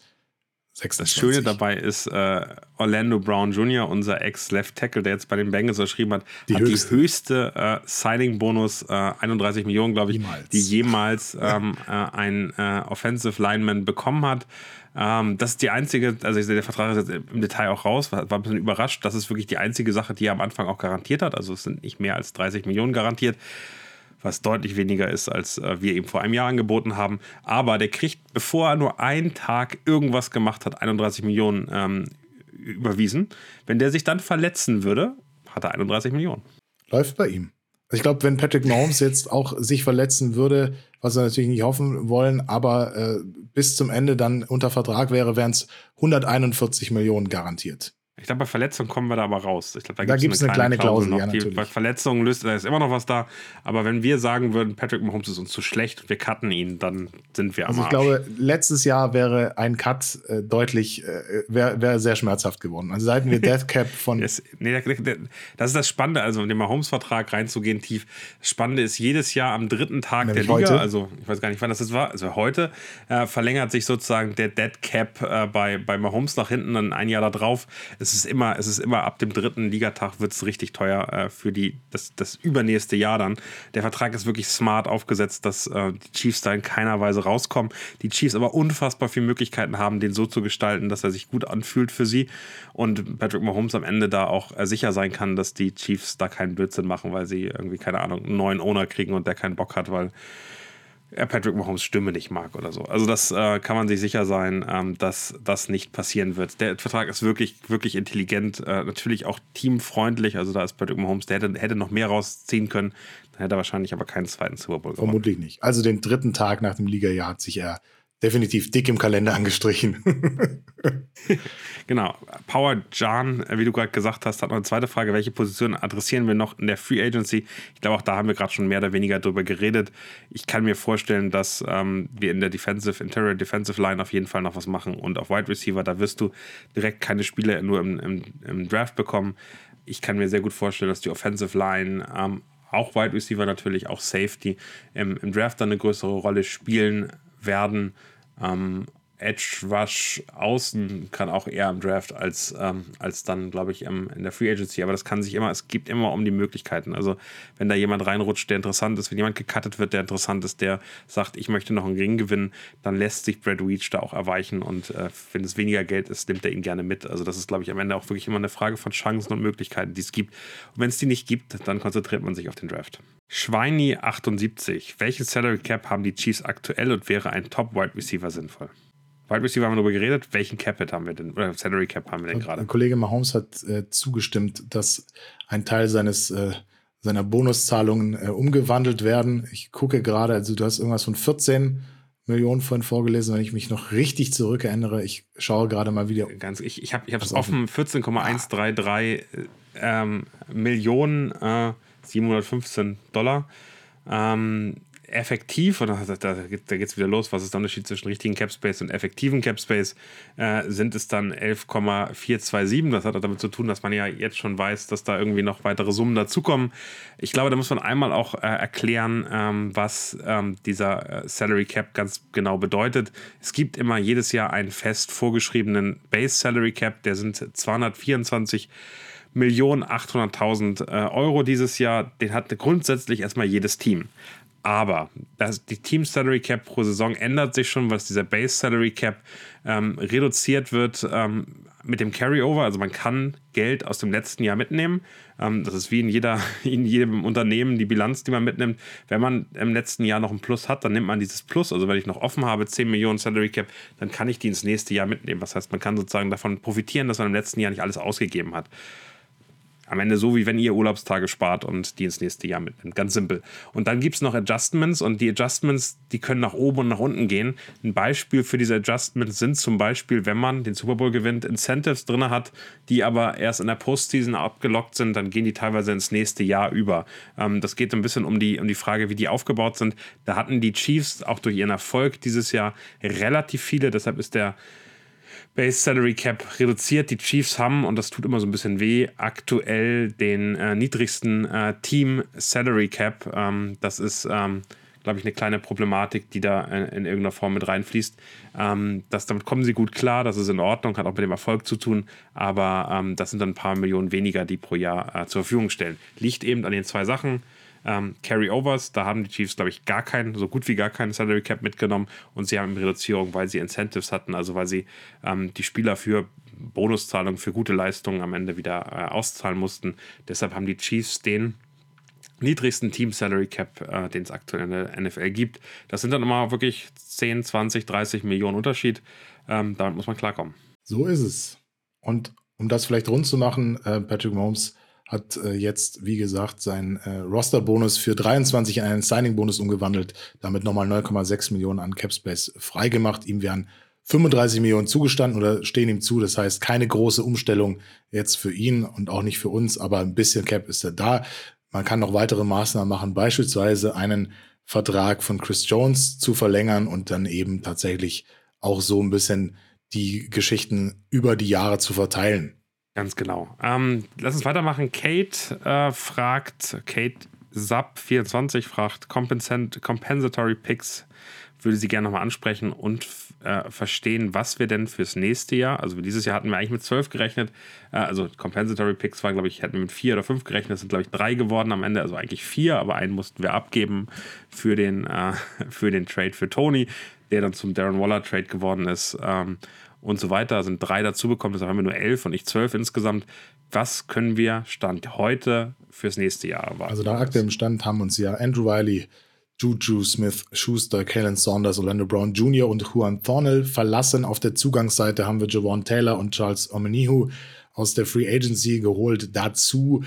26. Das Schöne dabei ist, äh, Orlando Brown Jr., unser Ex-Left Tackle, der jetzt bei den Bengals unterschrieben hat, die hat höchste. die höchste äh, Signing-Bonus, äh, 31 Millionen, glaube ich, jemals. die jemals ähm, äh, ein äh, Offensive Lineman bekommen hat. Ähm, das ist die einzige, also der Vertrag ist jetzt im Detail auch raus, war, war ein bisschen überrascht. Das ist wirklich die einzige Sache, die er am Anfang auch garantiert hat. Also es sind nicht mehr als 30 Millionen garantiert was deutlich weniger ist, als äh, wir eben vor einem Jahr angeboten haben. Aber der kriegt, bevor er nur einen Tag irgendwas gemacht hat, 31 Millionen ähm, überwiesen. Wenn der sich dann verletzen würde, hat er 31 Millionen. Läuft bei ihm. Also ich glaube, wenn Patrick Mahomes jetzt auch sich verletzen würde, was wir natürlich nicht hoffen wollen, aber äh, bis zum Ende dann unter Vertrag wäre, wären es 141 Millionen garantiert. Ich glaube, bei Verletzungen kommen wir da aber raus. Ich glaube, da, da gibt es eine, kleine, kleine Klausel. Klausel noch. Ja, bei Verletzungen löst, da ist immer noch was da. Aber wenn wir sagen würden, Patrick Mahomes ist uns zu schlecht und wir cutten ihn, dann sind wir am Also ich glaube, letztes Jahr wäre ein Cut äh, deutlich, äh, wäre wär sehr schmerzhaft geworden. Also seit wir Death Cap von. das, nee, das ist das Spannende, also in den Mahomes-Vertrag reinzugehen tief. Das Spannende ist, jedes Jahr am dritten Tag Nämlich der Liga, heute? also ich weiß gar nicht, wann das jetzt war, also heute, äh, verlängert sich sozusagen der Dead Cap äh, bei, bei Mahomes nach hinten, dann ein Jahr da drauf. Es ist immer, es ist immer ab dem dritten Ligatag wird es richtig teuer äh, für die, das, das übernächste Jahr dann. Der Vertrag ist wirklich smart aufgesetzt, dass äh, die Chiefs da in keiner Weise rauskommen. Die Chiefs aber unfassbar viele Möglichkeiten haben, den so zu gestalten, dass er sich gut anfühlt für sie. Und Patrick Mahomes am Ende da auch äh, sicher sein kann, dass die Chiefs da keinen Blödsinn machen, weil sie irgendwie, keine Ahnung, einen neuen Owner kriegen und der keinen Bock hat, weil Patrick Mahomes Stimme nicht mag oder so. Also das äh, kann man sich sicher sein, ähm, dass das nicht passieren wird. Der Vertrag ist wirklich, wirklich intelligent, äh, natürlich auch teamfreundlich. Also da ist Patrick Mahomes, der hätte, hätte noch mehr rausziehen können. Dann hätte er wahrscheinlich aber keinen zweiten Super Bowl gemacht. Vermutlich nicht. Also den dritten Tag nach dem Ligajahr hat sich er definitiv dick im Kalender angestrichen. genau. Power äh, wie du gerade gesagt hast, hat noch eine zweite Frage. Welche Position adressieren wir noch in der Free Agency? Ich glaube, auch da haben wir gerade schon mehr oder weniger drüber geredet. Ich kann mir vorstellen, dass ähm, wir in der Defensive, Interior Defensive Line auf jeden Fall noch was machen. Und auf Wide Receiver, da wirst du direkt keine Spiele nur im, im, im Draft bekommen. Ich kann mir sehr gut vorstellen, dass die Offensive Line ähm, auch Wide Receiver natürlich, auch Safety im, im Draft dann eine größere Rolle spielen werden. Ähm, Edge Rush außen kann auch eher im Draft als, ähm, als dann, glaube ich, im, in der Free Agency. Aber das kann sich immer, es gibt immer um die Möglichkeiten. Also, wenn da jemand reinrutscht, der interessant ist, wenn jemand gecuttet wird, der interessant ist, der sagt, ich möchte noch einen Ring gewinnen, dann lässt sich Brad Weech da auch erweichen. Und äh, wenn es weniger Geld ist, nimmt er ihn gerne mit. Also, das ist, glaube ich, am Ende auch wirklich immer eine Frage von Chancen und Möglichkeiten, die es gibt. Und wenn es die nicht gibt, dann konzentriert man sich auf den Draft. Schweini 78. Welches Salary Cap haben die Chiefs aktuell und wäre ein Top Wide Receiver sinnvoll? Wide Receiver haben wir darüber geredet. Welchen Cap haben wir denn? Oder Salary Cap haben wir denn gerade? Kollege Mahomes hat äh, zugestimmt, dass ein Teil seines äh, seiner Bonuszahlungen äh, umgewandelt werden. Ich gucke gerade, also du hast irgendwas von 14 Millionen vorhin vorgelesen, wenn ich mich noch richtig zurückerinnere. Ich schaue gerade mal wieder. Ganz, ich ich habe ich es offen, 14,133 ähm, Millionen äh, 715 Dollar. Ähm, effektiv, und da, da, da geht es wieder los, was ist der Unterschied zwischen richtigen Capspace und effektiven Capspace, äh, sind es dann 11,427. Das hat damit zu tun, dass man ja jetzt schon weiß, dass da irgendwie noch weitere Summen dazukommen. Ich glaube, da muss man einmal auch äh, erklären, ähm, was ähm, dieser äh, Salary Cap ganz genau bedeutet. Es gibt immer jedes Jahr einen fest vorgeschriebenen Base Salary Cap, der sind 224 Millionen 800.000 äh, Euro dieses Jahr. Den hat grundsätzlich erstmal jedes Team. Aber das, die Team Salary Cap pro Saison ändert sich schon, was dieser Base Salary Cap ähm, reduziert wird ähm, mit dem Carryover. Also man kann Geld aus dem letzten Jahr mitnehmen. Ähm, das ist wie in, jeder, in jedem Unternehmen die Bilanz, die man mitnimmt. Wenn man im letzten Jahr noch ein Plus hat, dann nimmt man dieses Plus. Also wenn ich noch offen habe, 10 Millionen Salary Cap, dann kann ich die ins nächste Jahr mitnehmen. Das heißt, man kann sozusagen davon profitieren, dass man im letzten Jahr nicht alles ausgegeben hat am Ende so, wie wenn ihr Urlaubstage spart und die ins nächste Jahr mitnimmt. Ganz simpel. Und dann gibt es noch Adjustments und die Adjustments, die können nach oben und nach unten gehen. Ein Beispiel für diese Adjustments sind zum Beispiel, wenn man den Super Bowl gewinnt, Incentives drin hat, die aber erst in der Postseason abgelockt sind, dann gehen die teilweise ins nächste Jahr über. Ähm, das geht ein bisschen um die, um die Frage, wie die aufgebaut sind. Da hatten die Chiefs auch durch ihren Erfolg dieses Jahr relativ viele, deshalb ist der Base Salary Cap reduziert. Die Chiefs haben, und das tut immer so ein bisschen weh, aktuell den äh, niedrigsten äh, Team Salary Cap. Ähm, das ist, ähm, glaube ich, eine kleine Problematik, die da in, in irgendeiner Form mit reinfließt. Ähm, das, damit kommen sie gut klar, das ist in Ordnung, hat auch mit dem Erfolg zu tun, aber ähm, das sind dann ein paar Millionen weniger, die pro Jahr äh, zur Verfügung stellen. Liegt eben an den zwei Sachen ähm, Carryovers, da haben die Chiefs, glaube ich, gar keinen, so gut wie gar keinen Salary Cap mitgenommen und sie haben Reduzierung, weil sie Incentives hatten, also weil sie ähm, die Spieler für Bonuszahlungen, für gute Leistungen am Ende wieder äh, auszahlen mussten. Deshalb haben die Chiefs den niedrigsten Team Salary Cap, äh, den es aktuell in der NFL gibt. Das sind dann immer wirklich 10, 20, 30 Millionen Unterschied. Ähm, damit muss man klarkommen. So ist es. Und um das vielleicht rund zu machen, äh, Patrick Mahomes hat äh, jetzt, wie gesagt, seinen äh, Roster-Bonus für 23 in einen Signing-Bonus umgewandelt, damit nochmal 9,6 Millionen an Capspace freigemacht. Ihm werden 35 Millionen zugestanden oder stehen ihm zu. Das heißt, keine große Umstellung jetzt für ihn und auch nicht für uns, aber ein bisschen Cap ist er da. Man kann noch weitere Maßnahmen machen, beispielsweise einen Vertrag von Chris Jones zu verlängern und dann eben tatsächlich auch so ein bisschen die Geschichten über die Jahre zu verteilen. Ganz genau. Ähm, lass uns weitermachen. Kate äh, fragt, Kate Sub24 fragt, Compensatory Picks würde sie gerne nochmal ansprechen und äh, verstehen, was wir denn fürs nächste Jahr, also dieses Jahr hatten wir eigentlich mit zwölf gerechnet, äh, also Compensatory Picks war, glaube ich, hätten wir mit vier oder fünf gerechnet, das sind, glaube ich, drei geworden am Ende, also eigentlich vier, aber einen mussten wir abgeben für den, äh, für den Trade für Tony, der dann zum Darren Waller Trade geworden ist. Ähm, und so weiter, sind drei dazu bekommen, deshalb haben wir nur elf und nicht zwölf insgesamt. Was können wir Stand heute fürs nächste Jahr erwarten? Also da aktuell im Stand haben uns ja Andrew Wiley, Juju Smith, Schuster, Kalen Saunders, Orlando Brown Jr. und Juan Thornell verlassen. Auf der Zugangsseite haben wir Javon Taylor und Charles Omenihu aus der Free Agency geholt. Dazu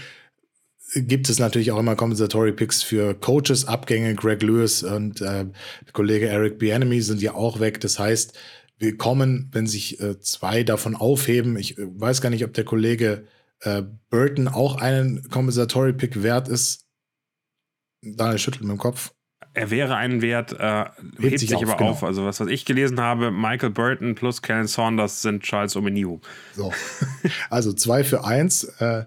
gibt es natürlich auch immer Compensatory Picks für Coaches, Abgänge. Greg Lewis und äh, Kollege Eric Bienemy sind ja auch weg. Das heißt, wir kommen, wenn sich äh, zwei davon aufheben. Ich äh, weiß gar nicht, ob der Kollege äh, Burton auch einen Compensatory Pick wert ist. Daniel schüttelt mit dem Kopf. Er wäre einen Wert, äh, hebt, hebt sich, auf, aber genau. auf. Also, was, was ich gelesen habe, Michael Burton plus Kellen Saunders sind Charles Omenihu. So. Also zwei für eins. Äh,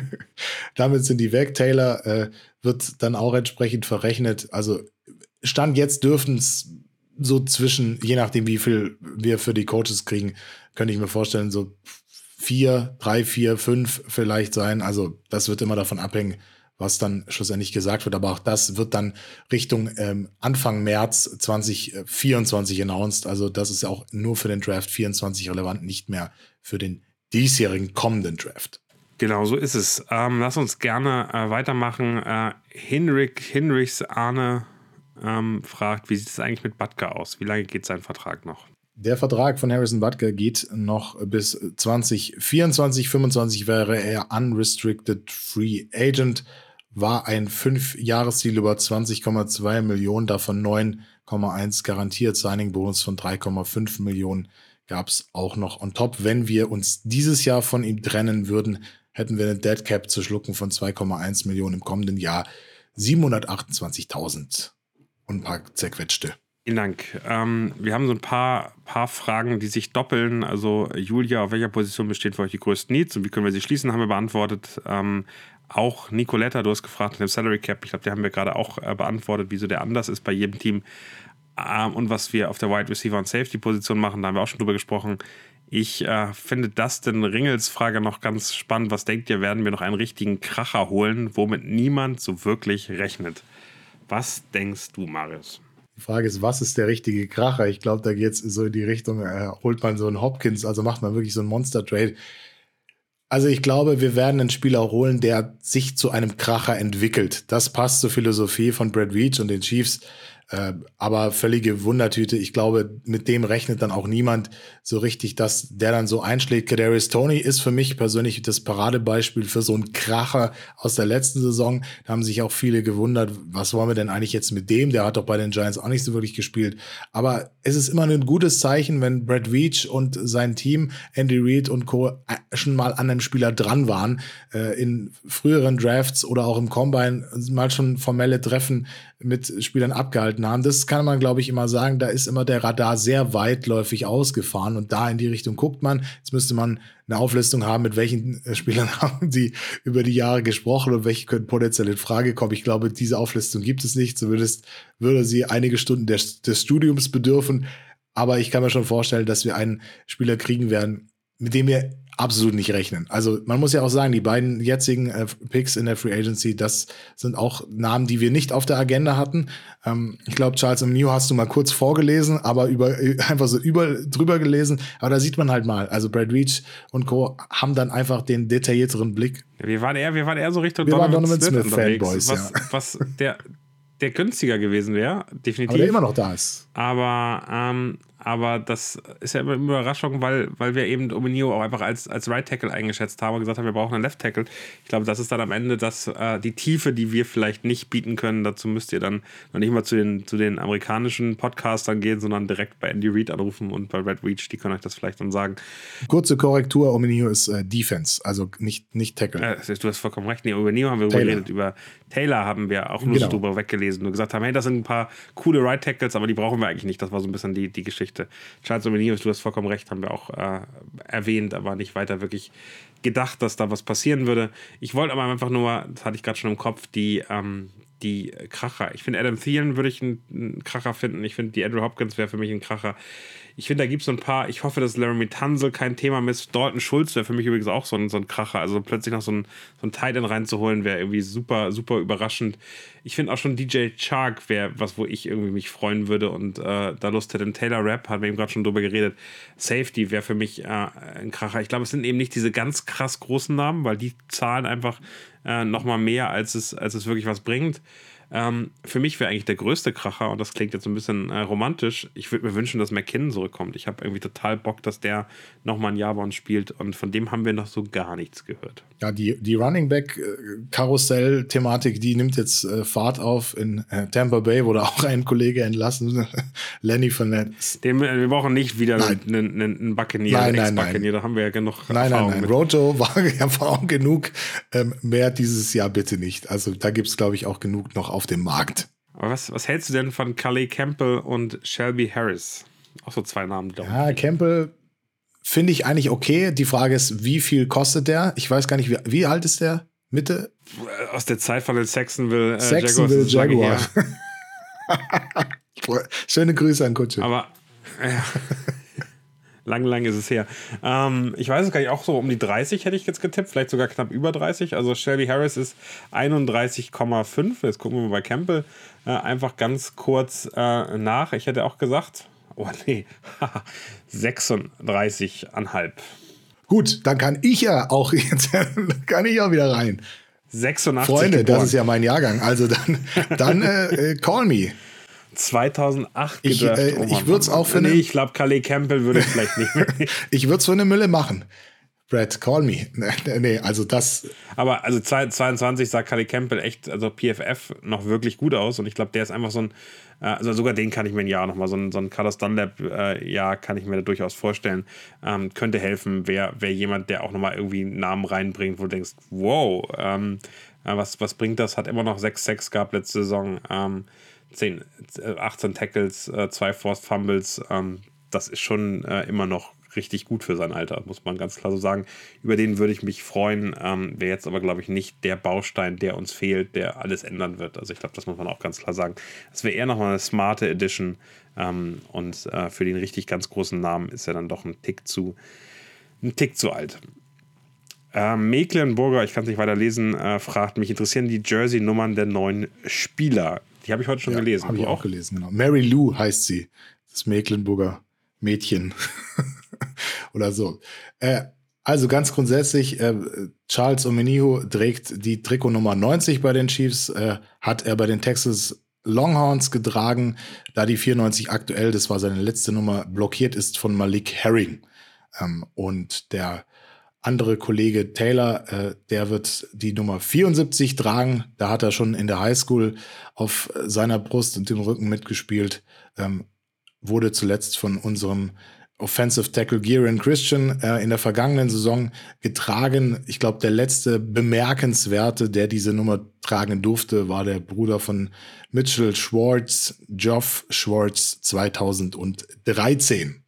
damit sind die weg. Taylor äh, wird dann auch entsprechend verrechnet. Also, Stand jetzt dürften es so zwischen, je nachdem, wie viel wir für die Coaches kriegen, könnte ich mir vorstellen, so vier, drei, vier, fünf vielleicht sein. Also, das wird immer davon abhängen was dann schlussendlich gesagt wird. Aber auch das wird dann Richtung ähm, Anfang März 2024 announced. Also das ist auch nur für den Draft 24 relevant, nicht mehr für den diesjährigen kommenden Draft. Genau, so ist es. Ähm, lass uns gerne äh, weitermachen. Äh, Hinrich, Hinrichs Arne ähm, fragt, wie sieht es eigentlich mit Butker aus? Wie lange geht sein Vertrag noch? Der Vertrag von Harrison Butker geht noch bis 2024, 25 wäre er unrestricted free agent war ein Fünf-Jahres-Ziel über 20,2 Millionen, davon 9,1 garantiert. Signing-Bonus von 3,5 Millionen gab es auch noch on top. Wenn wir uns dieses Jahr von ihm trennen würden, hätten wir eine Dead Cap zu schlucken von 2,1 Millionen im kommenden Jahr. 728.000 und ein paar zerquetschte. Vielen Dank. Ähm, wir haben so ein paar, paar Fragen, die sich doppeln. Also, Julia, auf welcher Position bestehen für euch die größten Needs und wie können wir sie schließen, haben wir beantwortet. Ähm, auch Nicoletta, du hast gefragt nach dem Salary Cap. Ich glaube, die haben wir gerade auch äh, beantwortet, wieso der anders ist bei jedem Team. Ähm, und was wir auf der Wide Receiver und Safety Position machen, da haben wir auch schon drüber gesprochen. Ich äh, finde Dustin Ringels Frage noch ganz spannend. Was denkt ihr, werden wir noch einen richtigen Kracher holen, womit niemand so wirklich rechnet? Was denkst du, Marius? Die Frage ist, was ist der richtige Kracher? Ich glaube, da geht es so in die Richtung, äh, holt man so einen Hopkins, also macht man wirklich so einen Monster-Trade. Also ich glaube, wir werden einen Spieler holen, der sich zu einem Kracher entwickelt. Das passt zur Philosophie von Brad Veach und den Chiefs. Äh, aber völlige Wundertüte. Ich glaube, mit dem rechnet dann auch niemand so richtig, dass der dann so einschlägt. Kadarius Tony ist für mich persönlich das Paradebeispiel für so einen Kracher aus der letzten Saison. Da haben sich auch viele gewundert, was wollen wir denn eigentlich jetzt mit dem? Der hat doch bei den Giants auch nicht so wirklich gespielt. Aber es ist immer ein gutes Zeichen, wenn Brad Veach und sein Team, Andy Reid und Co. Schon mal an einem Spieler dran waren, äh, in früheren Drafts oder auch im Combine mal schon formelle Treffen mit Spielern abgehalten haben. Das kann man, glaube ich, immer sagen. Da ist immer der Radar sehr weitläufig ausgefahren und da in die Richtung guckt man. Jetzt müsste man eine Auflistung haben, mit welchen äh, Spielern haben sie über die Jahre gesprochen und welche können potenziell in Frage kommen. Ich glaube, diese Auflistung gibt es nicht. Zumindest würde sie einige Stunden des, des Studiums bedürfen. Aber ich kann mir schon vorstellen, dass wir einen Spieler kriegen werden, mit dem wir absolut nicht rechnen. Also man muss ja auch sagen, die beiden jetzigen äh, Picks in der Free Agency, das sind auch Namen, die wir nicht auf der Agenda hatten. Ähm, ich glaube, Charles im New hast du mal kurz vorgelesen, aber über, einfach so über, drüber gelesen. Aber da sieht man halt mal, also Brad Reach und Co. haben dann einfach den detaillierteren Blick. Wir waren eher, wir waren eher so Richtung wir Donovan, Donovan Smith, Smith Fanboys, was, ja. was der, der günstiger gewesen wäre, definitiv. Aber der immer noch da ist. Aber ähm, aber das ist ja immer eine Überraschung, weil, weil wir eben Omenio auch einfach als, als Right Tackle eingeschätzt haben und gesagt haben, wir brauchen einen Left Tackle. Ich glaube, das ist dann am Ende das, äh, die Tiefe, die wir vielleicht nicht bieten können. Dazu müsst ihr dann noch nicht mal zu den, zu den amerikanischen Podcastern gehen, sondern direkt bei Andy Reid anrufen und bei Red Reach, die können euch das vielleicht dann sagen. Kurze Korrektur, Omenio ist äh, Defense, also nicht, nicht Tackle. Äh, du hast vollkommen recht. Nee, über Omenio haben wir Taylor. geredet, über Taylor haben wir auch nur genau. drüber weggelesen und gesagt haben, hey, das sind ein paar coole Right Tackles, aber die brauchen wir eigentlich nicht. Das war so ein bisschen die, die Geschichte. Charles Omenius, du hast vollkommen recht, haben wir auch äh, erwähnt, aber nicht weiter wirklich gedacht, dass da was passieren würde. Ich wollte aber einfach nur, das hatte ich gerade schon im Kopf, die, ähm, die Kracher. Ich finde, Adam Thielen würde ich einen Kracher finden. Ich finde, die Andrew Hopkins wäre für mich ein Kracher. Ich finde, da gibt es so ein paar, ich hoffe, dass Laramie Tansel kein Thema ist. Dalton Schulz wäre für mich übrigens auch so ein, so ein Kracher. Also plötzlich noch so ein, so ein Titan reinzuholen, wäre irgendwie super, super überraschend. Ich finde auch schon DJ Chark wäre was, wo ich irgendwie mich freuen würde und äh, da Lust hätte. Taylor Rapp, hat wir eben gerade schon drüber geredet. Safety wäre für mich äh, ein Kracher. Ich glaube, es sind eben nicht diese ganz krass großen Namen, weil die zahlen einfach äh, nochmal mehr, als es, als es wirklich was bringt. Ähm, für mich wäre eigentlich der größte Kracher, und das klingt jetzt ein bisschen äh, romantisch, ich würde mir wünschen, dass McKinnon zurückkommt. Ich habe irgendwie total Bock, dass der nochmal ein Jahr bei uns spielt und von dem haben wir noch so gar nichts gehört. Ja, die, die Running Back-Karussell-Thematik, die nimmt jetzt äh, Fahrt auf. In äh, Tampa Bay wurde auch ein Kollege entlassen, Lenny Fournette. Den, äh, wir brauchen nicht wieder einen, einen, einen Buccaneer, nein, nein, nein. Da haben wir ja genug Nein, Erfahrung nein, nein. Mit. Rojo war Erfahrung genug. Ähm, mehr dieses Jahr bitte nicht. Also da gibt es, glaube ich, auch genug noch auf dem Markt. Aber was, was hältst du denn von Calais Campbell und Shelby Harris? Auch so zwei Namen. Ja, Campbell finde ich eigentlich okay. Die Frage ist, wie viel kostet der? Ich weiß gar nicht, wie, wie alt ist der? Mitte? Aus der Zeit von den Saxonville, äh, Saxonville Jaguar. Schöne Grüße an Kutsche. Aber ja. Lang, lang ist es her. Ähm, ich weiß es gar nicht, auch so um die 30 hätte ich jetzt getippt, vielleicht sogar knapp über 30. Also Shelby Harris ist 31,5. Jetzt gucken wir mal bei Campbell äh, einfach ganz kurz äh, nach. Ich hätte auch gesagt, oh nee, 36,5. Gut, dann kann ich ja auch jetzt kann ich auch wieder rein. 86 Freunde, geboren. das ist ja mein Jahrgang. Also dann, dann äh, äh call me. 2008 Ich, äh, oh ich würde es auch für eine. Nee, ich glaube, Calais Campbell würde ich vielleicht nicht mehr. ich würde es für eine Mülle machen. Brad, call me. nee, also das. Aber also 22 sah Calais Campbell echt, also PFF noch wirklich gut aus und ich glaube, der ist einfach so ein, äh, also sogar den kann ich mir ein Jahr nochmal, so ein, so ein Carlos Dunlap-Jahr äh, kann ich mir da durchaus vorstellen. Ähm, könnte helfen, wäre wär jemand, der auch nochmal irgendwie einen Namen reinbringt, wo du denkst, wow, ähm, äh, was, was bringt das? Hat immer noch 6-6 gehabt letzte Saison. Ähm, 10, 18 Tackles, äh, zwei Forced Fumbles. Ähm, das ist schon äh, immer noch richtig gut für sein Alter, muss man ganz klar so sagen. Über den würde ich mich freuen. Ähm, Wäre jetzt aber, glaube ich, nicht der Baustein, der uns fehlt, der alles ändern wird. Also ich glaube, das muss man auch ganz klar sagen. Es wäre eher nochmal eine smarte Edition. Ähm, und äh, für den richtig ganz großen Namen ist er dann doch ein Tick zu, ein Tick zu alt. Äh, Mecklenburger, ich kann es nicht weiter lesen, äh, fragt mich, interessieren die Jersey-Nummern der neuen Spieler? Die habe ich heute schon ja, gelesen. Habe ich auch gelesen, genau. Mary Lou heißt sie. Das Mecklenburger Mädchen. Oder so. Äh, also ganz grundsätzlich, äh, Charles Omenihu trägt die Trikot Nummer 90 bei den Chiefs, äh, hat er bei den Texas Longhorns getragen, da die 94 aktuell, das war seine letzte Nummer, blockiert ist von Malik Herring. Ähm, und der andere Kollege Taylor, äh, der wird die Nummer 74 tragen. Da hat er schon in der Highschool auf seiner Brust und dem Rücken mitgespielt. Ähm, wurde zuletzt von unserem Offensive Tackle Gieran Christian äh, in der vergangenen Saison getragen. Ich glaube, der letzte bemerkenswerte, der diese Nummer tragen durfte, war der Bruder von Mitchell Schwartz, Geoff Schwartz 2013.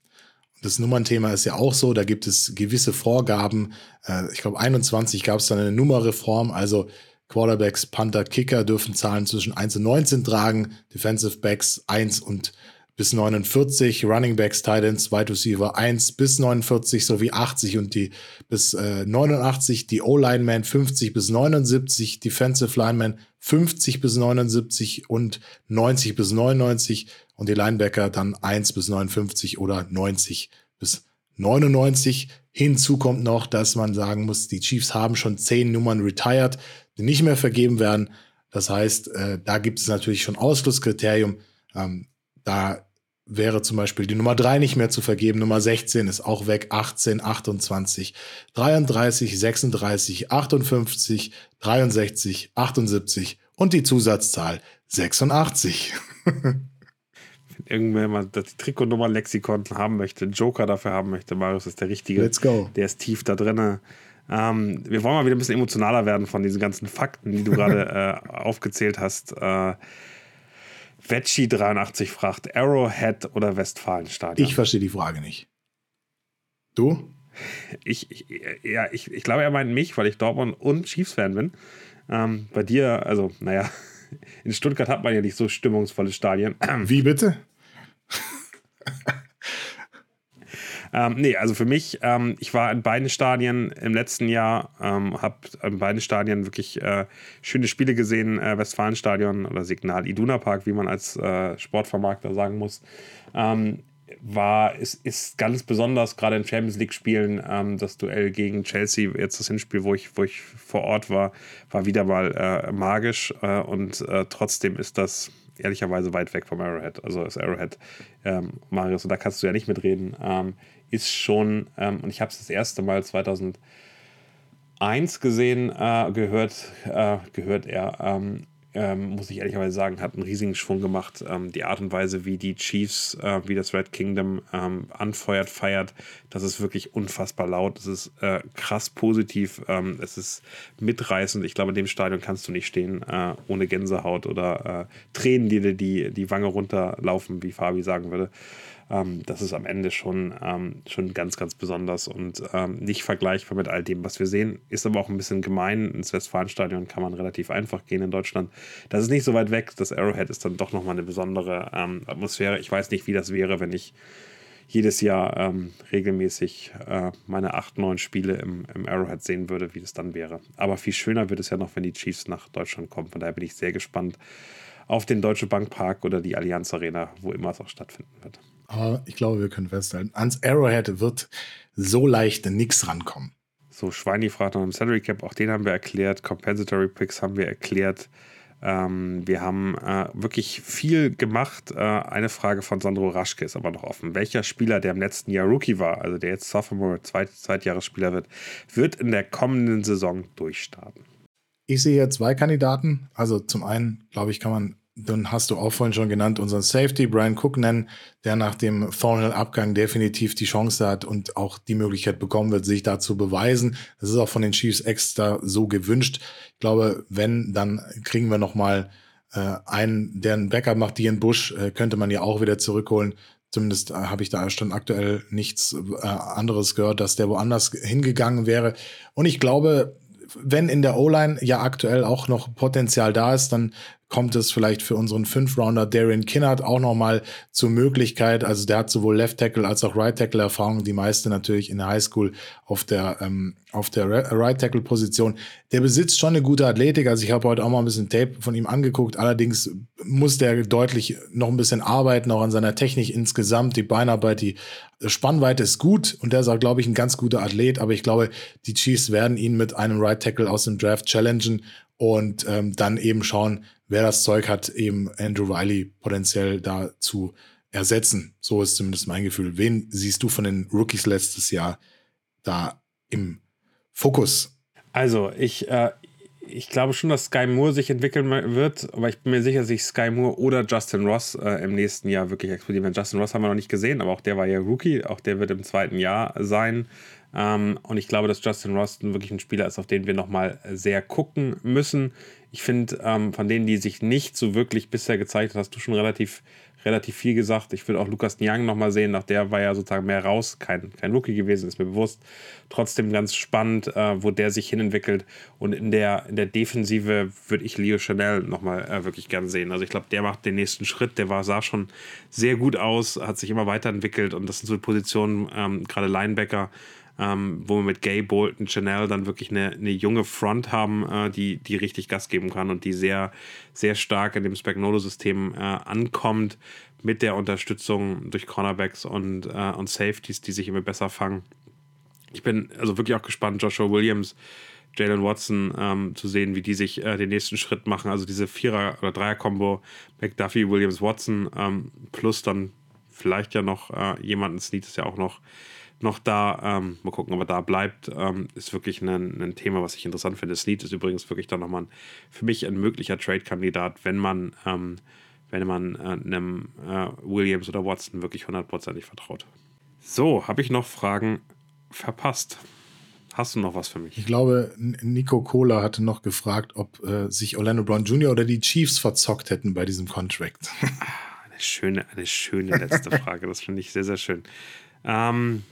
Das Nummernthema ist ja auch so, da gibt es gewisse Vorgaben. Äh, ich glaube, 21 gab es dann eine Nummerreform, also Quarterbacks, Panther, Kicker dürfen Zahlen zwischen 1 und 19 tragen, Defensive Backs 1 und bis 49, Running Backs, Titans, Wide Receiver 1 bis 49 sowie 80 und die bis äh, 89, die O-Lineman 50 bis 79, Defensive Lineman 50 bis 79 und 90 bis 99 und die Linebacker dann 1 bis 59 oder 90 bis 99. Hinzu kommt noch, dass man sagen muss, die Chiefs haben schon 10 Nummern retired, die nicht mehr vergeben werden. Das heißt, äh, da gibt es natürlich schon Ausschlusskriterium. Ähm, da wäre zum Beispiel die Nummer 3 nicht mehr zu vergeben, Nummer 16 ist auch weg, 18, 28, 33, 36, 58, 63, 78 und die Zusatzzahl 86. Irgendwer mal das Trikotnummer Lexikon haben möchte, Joker dafür haben möchte, Marius ist der Richtige. Let's go. Der ist tief da drin. Ähm, wir wollen mal wieder ein bisschen emotionaler werden von diesen ganzen Fakten, die du gerade äh, aufgezählt hast. Äh, Veggie83 fragt, Arrowhead oder Westfalenstadion? Ich verstehe die Frage nicht. Du? Ich, ich, ja, ich, ich glaube, er meint mich, weil ich Dortmund und Chiefs-Fan bin. Ähm, bei dir, also, naja, in Stuttgart hat man ja nicht so stimmungsvolle Stadien. Wie bitte? Ähm, nee, also für mich, ähm, ich war in beiden Stadien im letzten Jahr, ähm, habe in beiden Stadien wirklich äh, schöne Spiele gesehen. Äh, Westfalenstadion oder Signal Iduna Park, wie man als äh, Sportvermarkter sagen muss. Ähm, war, ist, ist ganz besonders, gerade in Champions League-Spielen. Ähm, das Duell gegen Chelsea, jetzt das Hinspiel, wo ich, wo ich vor Ort war, war wieder mal äh, magisch. Äh, und äh, trotzdem ist das ehrlicherweise weit weg vom Arrowhead. Also das Arrowhead, ähm, Marius, und da kannst du ja nicht mitreden, ähm, ist schon, ähm, und ich habe es das erste Mal 2001 gesehen, äh, gehört, äh, gehört er, ähm, ähm, muss ich ehrlicherweise sagen, hat einen riesigen Schwung gemacht. Ähm, die Art und Weise, wie die Chiefs, äh, wie das Red Kingdom ähm, anfeuert, feiert, das ist wirklich unfassbar laut. Es ist äh, krass positiv. Ähm, es ist mitreißend. Ich glaube, in dem Stadion kannst du nicht stehen äh, ohne Gänsehaut oder äh, Tränen, die dir die Wange runterlaufen, wie Fabi sagen würde. Ähm, das ist am Ende schon, ähm, schon ganz, ganz besonders und ähm, nicht vergleichbar mit all dem, was wir sehen. Ist aber auch ein bisschen gemein. Ins Westfalenstadion kann man relativ einfach gehen in Deutschland. Das ist nicht so weit weg. Das Arrowhead ist dann doch nochmal eine besondere ähm, Atmosphäre. Ich weiß nicht, wie das wäre, wenn ich jedes Jahr ähm, regelmäßig äh, meine acht, neun Spiele im, im Arrowhead sehen würde, wie das dann wäre. Aber viel schöner wird es ja noch, wenn die Chiefs nach Deutschland kommen. Von daher bin ich sehr gespannt auf den Deutsche Bank Park oder die Allianz Arena, wo immer es auch stattfinden wird. Aber ich glaube, wir können festhalten, ans Arrowhead wird so leicht nichts rankommen. So, Schweini fragt noch im Salary Cap, auch den haben wir erklärt. Compensatory Picks haben wir erklärt. Ähm, wir haben äh, wirklich viel gemacht. Äh, eine Frage von Sandro Raschke ist aber noch offen. Welcher Spieler, der im letzten Jahr Rookie war, also der jetzt Sophomore, Zweit Zweitjahresspieler wird, wird in der kommenden Saison durchstarten? Ich sehe hier zwei Kandidaten. Also zum einen, glaube ich, kann man dann hast du auch vorhin schon genannt, unseren Safety, Brian Cook nennen, der nach dem Thornhill-Abgang definitiv die Chance hat und auch die Möglichkeit bekommen wird, sich da zu beweisen. Das ist auch von den Chiefs extra so gewünscht. Ich glaube, wenn, dann kriegen wir noch mal äh, einen, der einen Backup macht, Ian Bush, äh, könnte man ja auch wieder zurückholen. Zumindest äh, habe ich da schon aktuell nichts äh, anderes gehört, dass der woanders hingegangen wäre. Und ich glaube, wenn in der O-Line ja aktuell auch noch Potenzial da ist, dann kommt es vielleicht für unseren Fünf-Rounder Darian Kinnard auch nochmal zur Möglichkeit. Also der hat sowohl Left Tackle als auch Right Tackle Erfahrung, die meiste natürlich in der Highschool auf der, ähm, auf der Right Tackle Position. Der besitzt schon eine gute Athletik. Also ich habe heute auch mal ein bisschen Tape von ihm angeguckt. Allerdings muss der deutlich noch ein bisschen arbeiten, auch an seiner Technik insgesamt. Die Beinarbeit, die Spannweite ist gut und der ist auch, glaube ich, ein ganz guter Athlet. Aber ich glaube, die Chiefs werden ihn mit einem Right Tackle aus dem Draft challengen und ähm, dann eben schauen, wer das Zeug hat, eben Andrew Riley potenziell da zu ersetzen. So ist zumindest mein Gefühl. Wen siehst du von den Rookies letztes Jahr da im Fokus? Also, ich, äh, ich glaube schon, dass Sky Moore sich entwickeln wird, aber ich bin mir sicher, dass sich Sky Moore oder Justin Ross äh, im nächsten Jahr wirklich explodieren. Justin Ross haben wir noch nicht gesehen, aber auch der war ja Rookie, auch der wird im zweiten Jahr sein. Ähm, und ich glaube, dass Justin Ross wirklich ein Spieler ist, auf den wir nochmal sehr gucken müssen. Ich finde, ähm, von denen, die sich nicht so wirklich bisher gezeigt hat, hast du schon relativ, relativ viel gesagt. Ich würde auch Lukas Niang nochmal sehen. Nach der war ja sozusagen mehr raus. Kein, kein Rookie gewesen, ist mir bewusst. Trotzdem ganz spannend, äh, wo der sich hinentwickelt. Und in der, in der Defensive würde ich Leo Chanel nochmal äh, wirklich gern sehen. Also ich glaube, der macht den nächsten Schritt. Der war, sah schon sehr gut aus, hat sich immer weiterentwickelt. Und das sind so Positionen, ähm, gerade Linebacker, ähm, wo wir mit Gay, Bolton, Chanel dann wirklich eine, eine junge Front haben, äh, die, die richtig Gas geben kann und die sehr, sehr stark in dem Spagnolo-System äh, ankommt, mit der Unterstützung durch Cornerbacks und, äh, und Safeties, die sich immer besser fangen. Ich bin also wirklich auch gespannt, Joshua Williams, Jalen Watson ähm, zu sehen, wie die sich äh, den nächsten Schritt machen. Also diese Vierer- oder Dreier-Kombo, McDuffie, Williams, Watson, ähm, plus dann vielleicht ja noch äh, jemanden, Snead ist ja auch noch noch da. Ähm, mal gucken, ob er da bleibt. Ähm, ist wirklich ein, ein, Thema, was ich interessant finde. Snead ist übrigens wirklich dann nochmal ein, für mich ein möglicher Trade-Kandidat, wenn man, ähm, wenn man äh, einem äh, Williams oder Watson wirklich hundertprozentig vertraut. So, habe ich noch Fragen verpasst? Hast du noch was für mich? Ich glaube, Nico Kohler hatte noch gefragt, ob äh, sich Orlando Brown Jr. oder die Chiefs verzockt hätten bei diesem Contract. Ah, eine schöne, eine schöne letzte Frage. Das finde ich sehr, sehr schön. Ähm,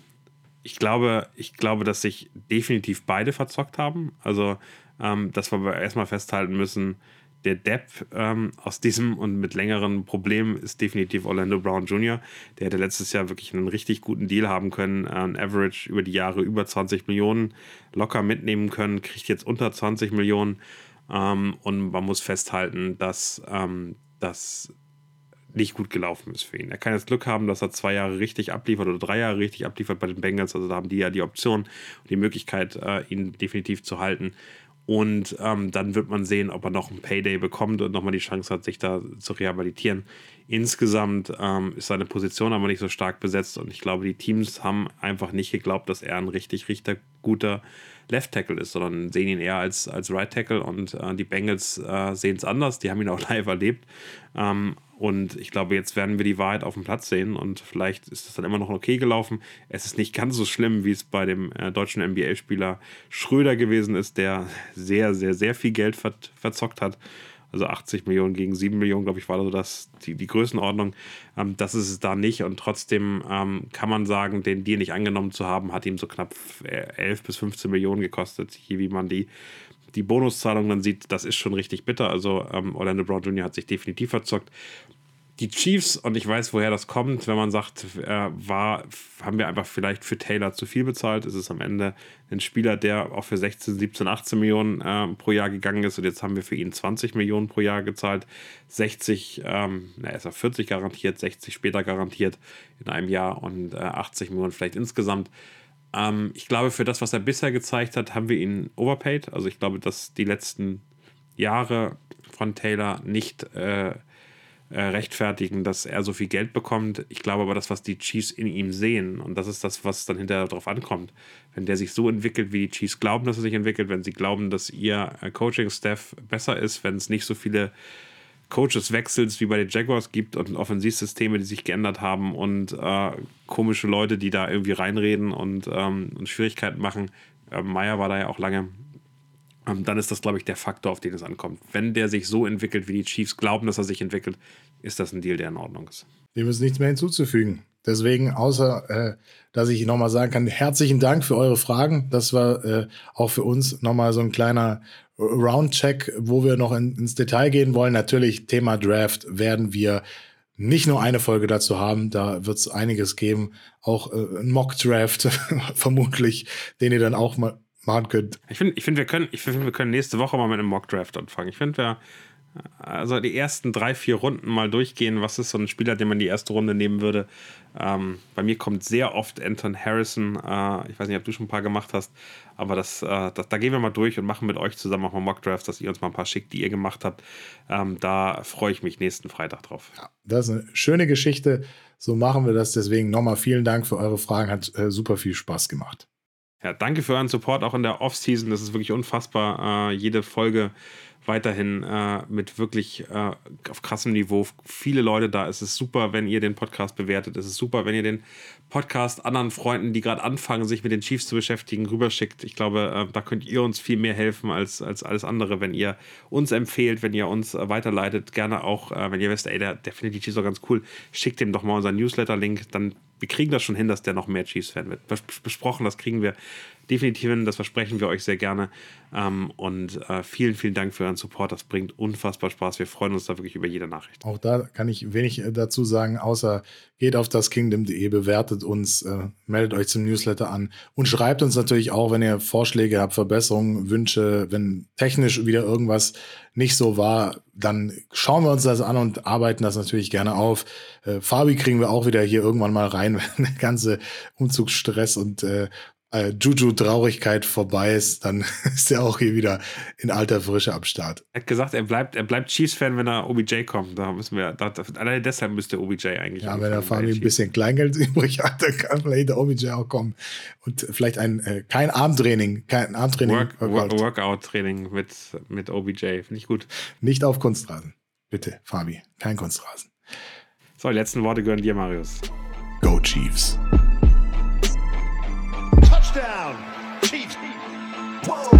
ich glaube, ich glaube, dass sich definitiv beide verzockt haben. Also, ähm, dass wir erstmal festhalten müssen, der Depp ähm, aus diesem und mit längeren Problemen ist definitiv Orlando Brown Jr. Der hätte letztes Jahr wirklich einen richtig guten Deal haben können, äh, ein Average über die Jahre über 20 Millionen locker mitnehmen können, kriegt jetzt unter 20 Millionen. Ähm, und man muss festhalten, dass, ähm, dass nicht gut gelaufen ist für ihn. Er kann jetzt Glück haben, dass er zwei Jahre richtig abliefert oder drei Jahre richtig abliefert bei den Bengals. Also da haben die ja die Option und die Möglichkeit, äh, ihn definitiv zu halten. Und ähm, dann wird man sehen, ob er noch einen Payday bekommt und nochmal die Chance hat, sich da zu rehabilitieren. Insgesamt ähm, ist seine Position aber nicht so stark besetzt und ich glaube, die Teams haben einfach nicht geglaubt, dass er ein richtig, richtig guter Left Tackle ist, sondern sehen ihn eher als, als Right Tackle und äh, die Bengals äh, sehen es anders. Die haben ihn auch live erlebt. Ähm, und ich glaube, jetzt werden wir die Wahrheit auf dem Platz sehen und vielleicht ist das dann immer noch okay gelaufen. Es ist nicht ganz so schlimm, wie es bei dem äh, deutschen NBA-Spieler Schröder gewesen ist, der sehr, sehr, sehr viel Geld ver verzockt hat. Also 80 Millionen gegen 7 Millionen, glaube ich, war so das, die, die Größenordnung. Ähm, das ist es da nicht. Und trotzdem ähm, kann man sagen, den Deal nicht angenommen zu haben, hat ihm so knapp 11 äh, bis 15 Millionen gekostet. Hier, wie man die die Bonuszahlung dann sieht, das ist schon richtig bitter. Also ähm, Orlando Brown Jr. hat sich definitiv verzockt. Die Chiefs, und ich weiß, woher das kommt, wenn man sagt, äh, war, haben wir einfach vielleicht für Taylor zu viel bezahlt. Es ist am Ende ein Spieler, der auch für 16, 17, 18 Millionen äh, pro Jahr gegangen ist und jetzt haben wir für ihn 20 Millionen pro Jahr gezahlt. 60, ähm, na, ist er 40 garantiert, 60 später garantiert in einem Jahr und äh, 80 Millionen vielleicht insgesamt. Ähm, ich glaube, für das, was er bisher gezeigt hat, haben wir ihn overpaid. Also ich glaube, dass die letzten Jahre von Taylor nicht äh, äh, rechtfertigen, dass er so viel Geld bekommt. Ich glaube aber, das, was die Chiefs in ihm sehen, und das ist das, was dann hinterher darauf ankommt, wenn der sich so entwickelt, wie die Chiefs glauben, dass er sich entwickelt, wenn sie glauben, dass ihr äh, Coaching-Staff besser ist, wenn es nicht so viele Coaches wechselst wie bei den Jaguars gibt und Offensivsysteme, die sich geändert haben und äh, komische Leute, die da irgendwie reinreden und, ähm, und Schwierigkeiten machen. Äh, Meyer war da ja auch lange. Ähm, dann ist das, glaube ich, der Faktor, auf den es ankommt. Wenn der sich so entwickelt, wie die Chiefs glauben, dass er sich entwickelt, ist das ein Deal, der in Ordnung ist. Dem ist nichts mehr hinzuzufügen. Deswegen, außer äh, dass ich nochmal sagen kann, herzlichen Dank für eure Fragen. Das war äh, auch für uns nochmal so ein kleiner Roundcheck, wo wir noch in, ins Detail gehen wollen. Natürlich, Thema Draft werden wir nicht nur eine Folge dazu haben, da wird es einiges geben. Auch äh, ein Mock-Draft vermutlich, den ihr dann auch mal machen könnt. Ich finde, ich find, wir, find, wir können nächste Woche mal mit einem Mock-Draft anfangen. Ich finde, wir also die ersten drei, vier Runden mal durchgehen. Was ist so ein Spieler, den man die erste Runde nehmen würde? Ähm, bei mir kommt sehr oft Anton Harrison. Äh, ich weiß nicht, ob du schon ein paar gemacht hast, aber das, äh, das, da gehen wir mal durch und machen mit euch zusammen auch mal Mockdrafts, dass ihr uns mal ein paar schickt, die ihr gemacht habt. Ähm, da freue ich mich nächsten Freitag drauf. Ja, das ist eine schöne Geschichte. So machen wir das. Deswegen nochmal vielen Dank für eure Fragen. Hat äh, super viel Spaß gemacht. Ja, danke für euren Support auch in der Off-Season. Das ist wirklich unfassbar. Äh, jede Folge weiterhin äh, mit wirklich äh, auf krassem Niveau viele Leute da. Es ist super, wenn ihr den Podcast bewertet. Es ist super, wenn ihr den Podcast anderen Freunden, die gerade anfangen, sich mit den Chiefs zu beschäftigen, rüberschickt. Ich glaube, äh, da könnt ihr uns viel mehr helfen als, als alles andere, wenn ihr uns empfehlt, wenn ihr uns äh, weiterleitet. Gerne auch, äh, wenn ihr wisst, ey, der, der findet die Chiefs so ganz cool, schickt ihm doch mal unseren Newsletter-Link. Dann wir kriegen das schon hin, dass der noch mehr Chiefs-Fan wird. Besprochen, das kriegen wir definitiv hin, das versprechen wir euch sehr gerne. Ähm, und äh, vielen, vielen Dank für euren Support. Das bringt unfassbar Spaß. Wir freuen uns da wirklich über jede Nachricht. Auch da kann ich wenig äh, dazu sagen, außer geht auf das Kingdom.de, bewertet uns, äh, meldet euch zum Newsletter an und schreibt uns natürlich auch, wenn ihr Vorschläge habt, Verbesserungen, Wünsche, wenn technisch wieder irgendwas nicht so war, dann schauen wir uns das an und arbeiten das natürlich gerne auf. Äh, Fabi kriegen wir auch wieder hier irgendwann mal rein, wenn der ganze Umzugsstress und äh, äh, Juju-Traurigkeit vorbei ist, dann ist er auch hier wieder in alter Frische am Start. Er hat gesagt, er bleibt, er bleibt Chiefs-Fan, wenn er OBJ kommt. Da müssen wir, da, alleine deshalb müsste OBJ eigentlich. Ja, wenn er Fabi ein bisschen Kleingeld übrig hat, dann kann vielleicht der OBJ auch kommen. Und vielleicht ein, äh, kein Armtraining, kein Armtraining. Work, Workout. Workout-Training mit, mit OBJ, finde ich gut. Nicht auf Kunstrasen. Bitte, Fabi, kein Kunstrasen. So, die letzten Worte gehören dir, Marius. Go Chiefs. Whoa.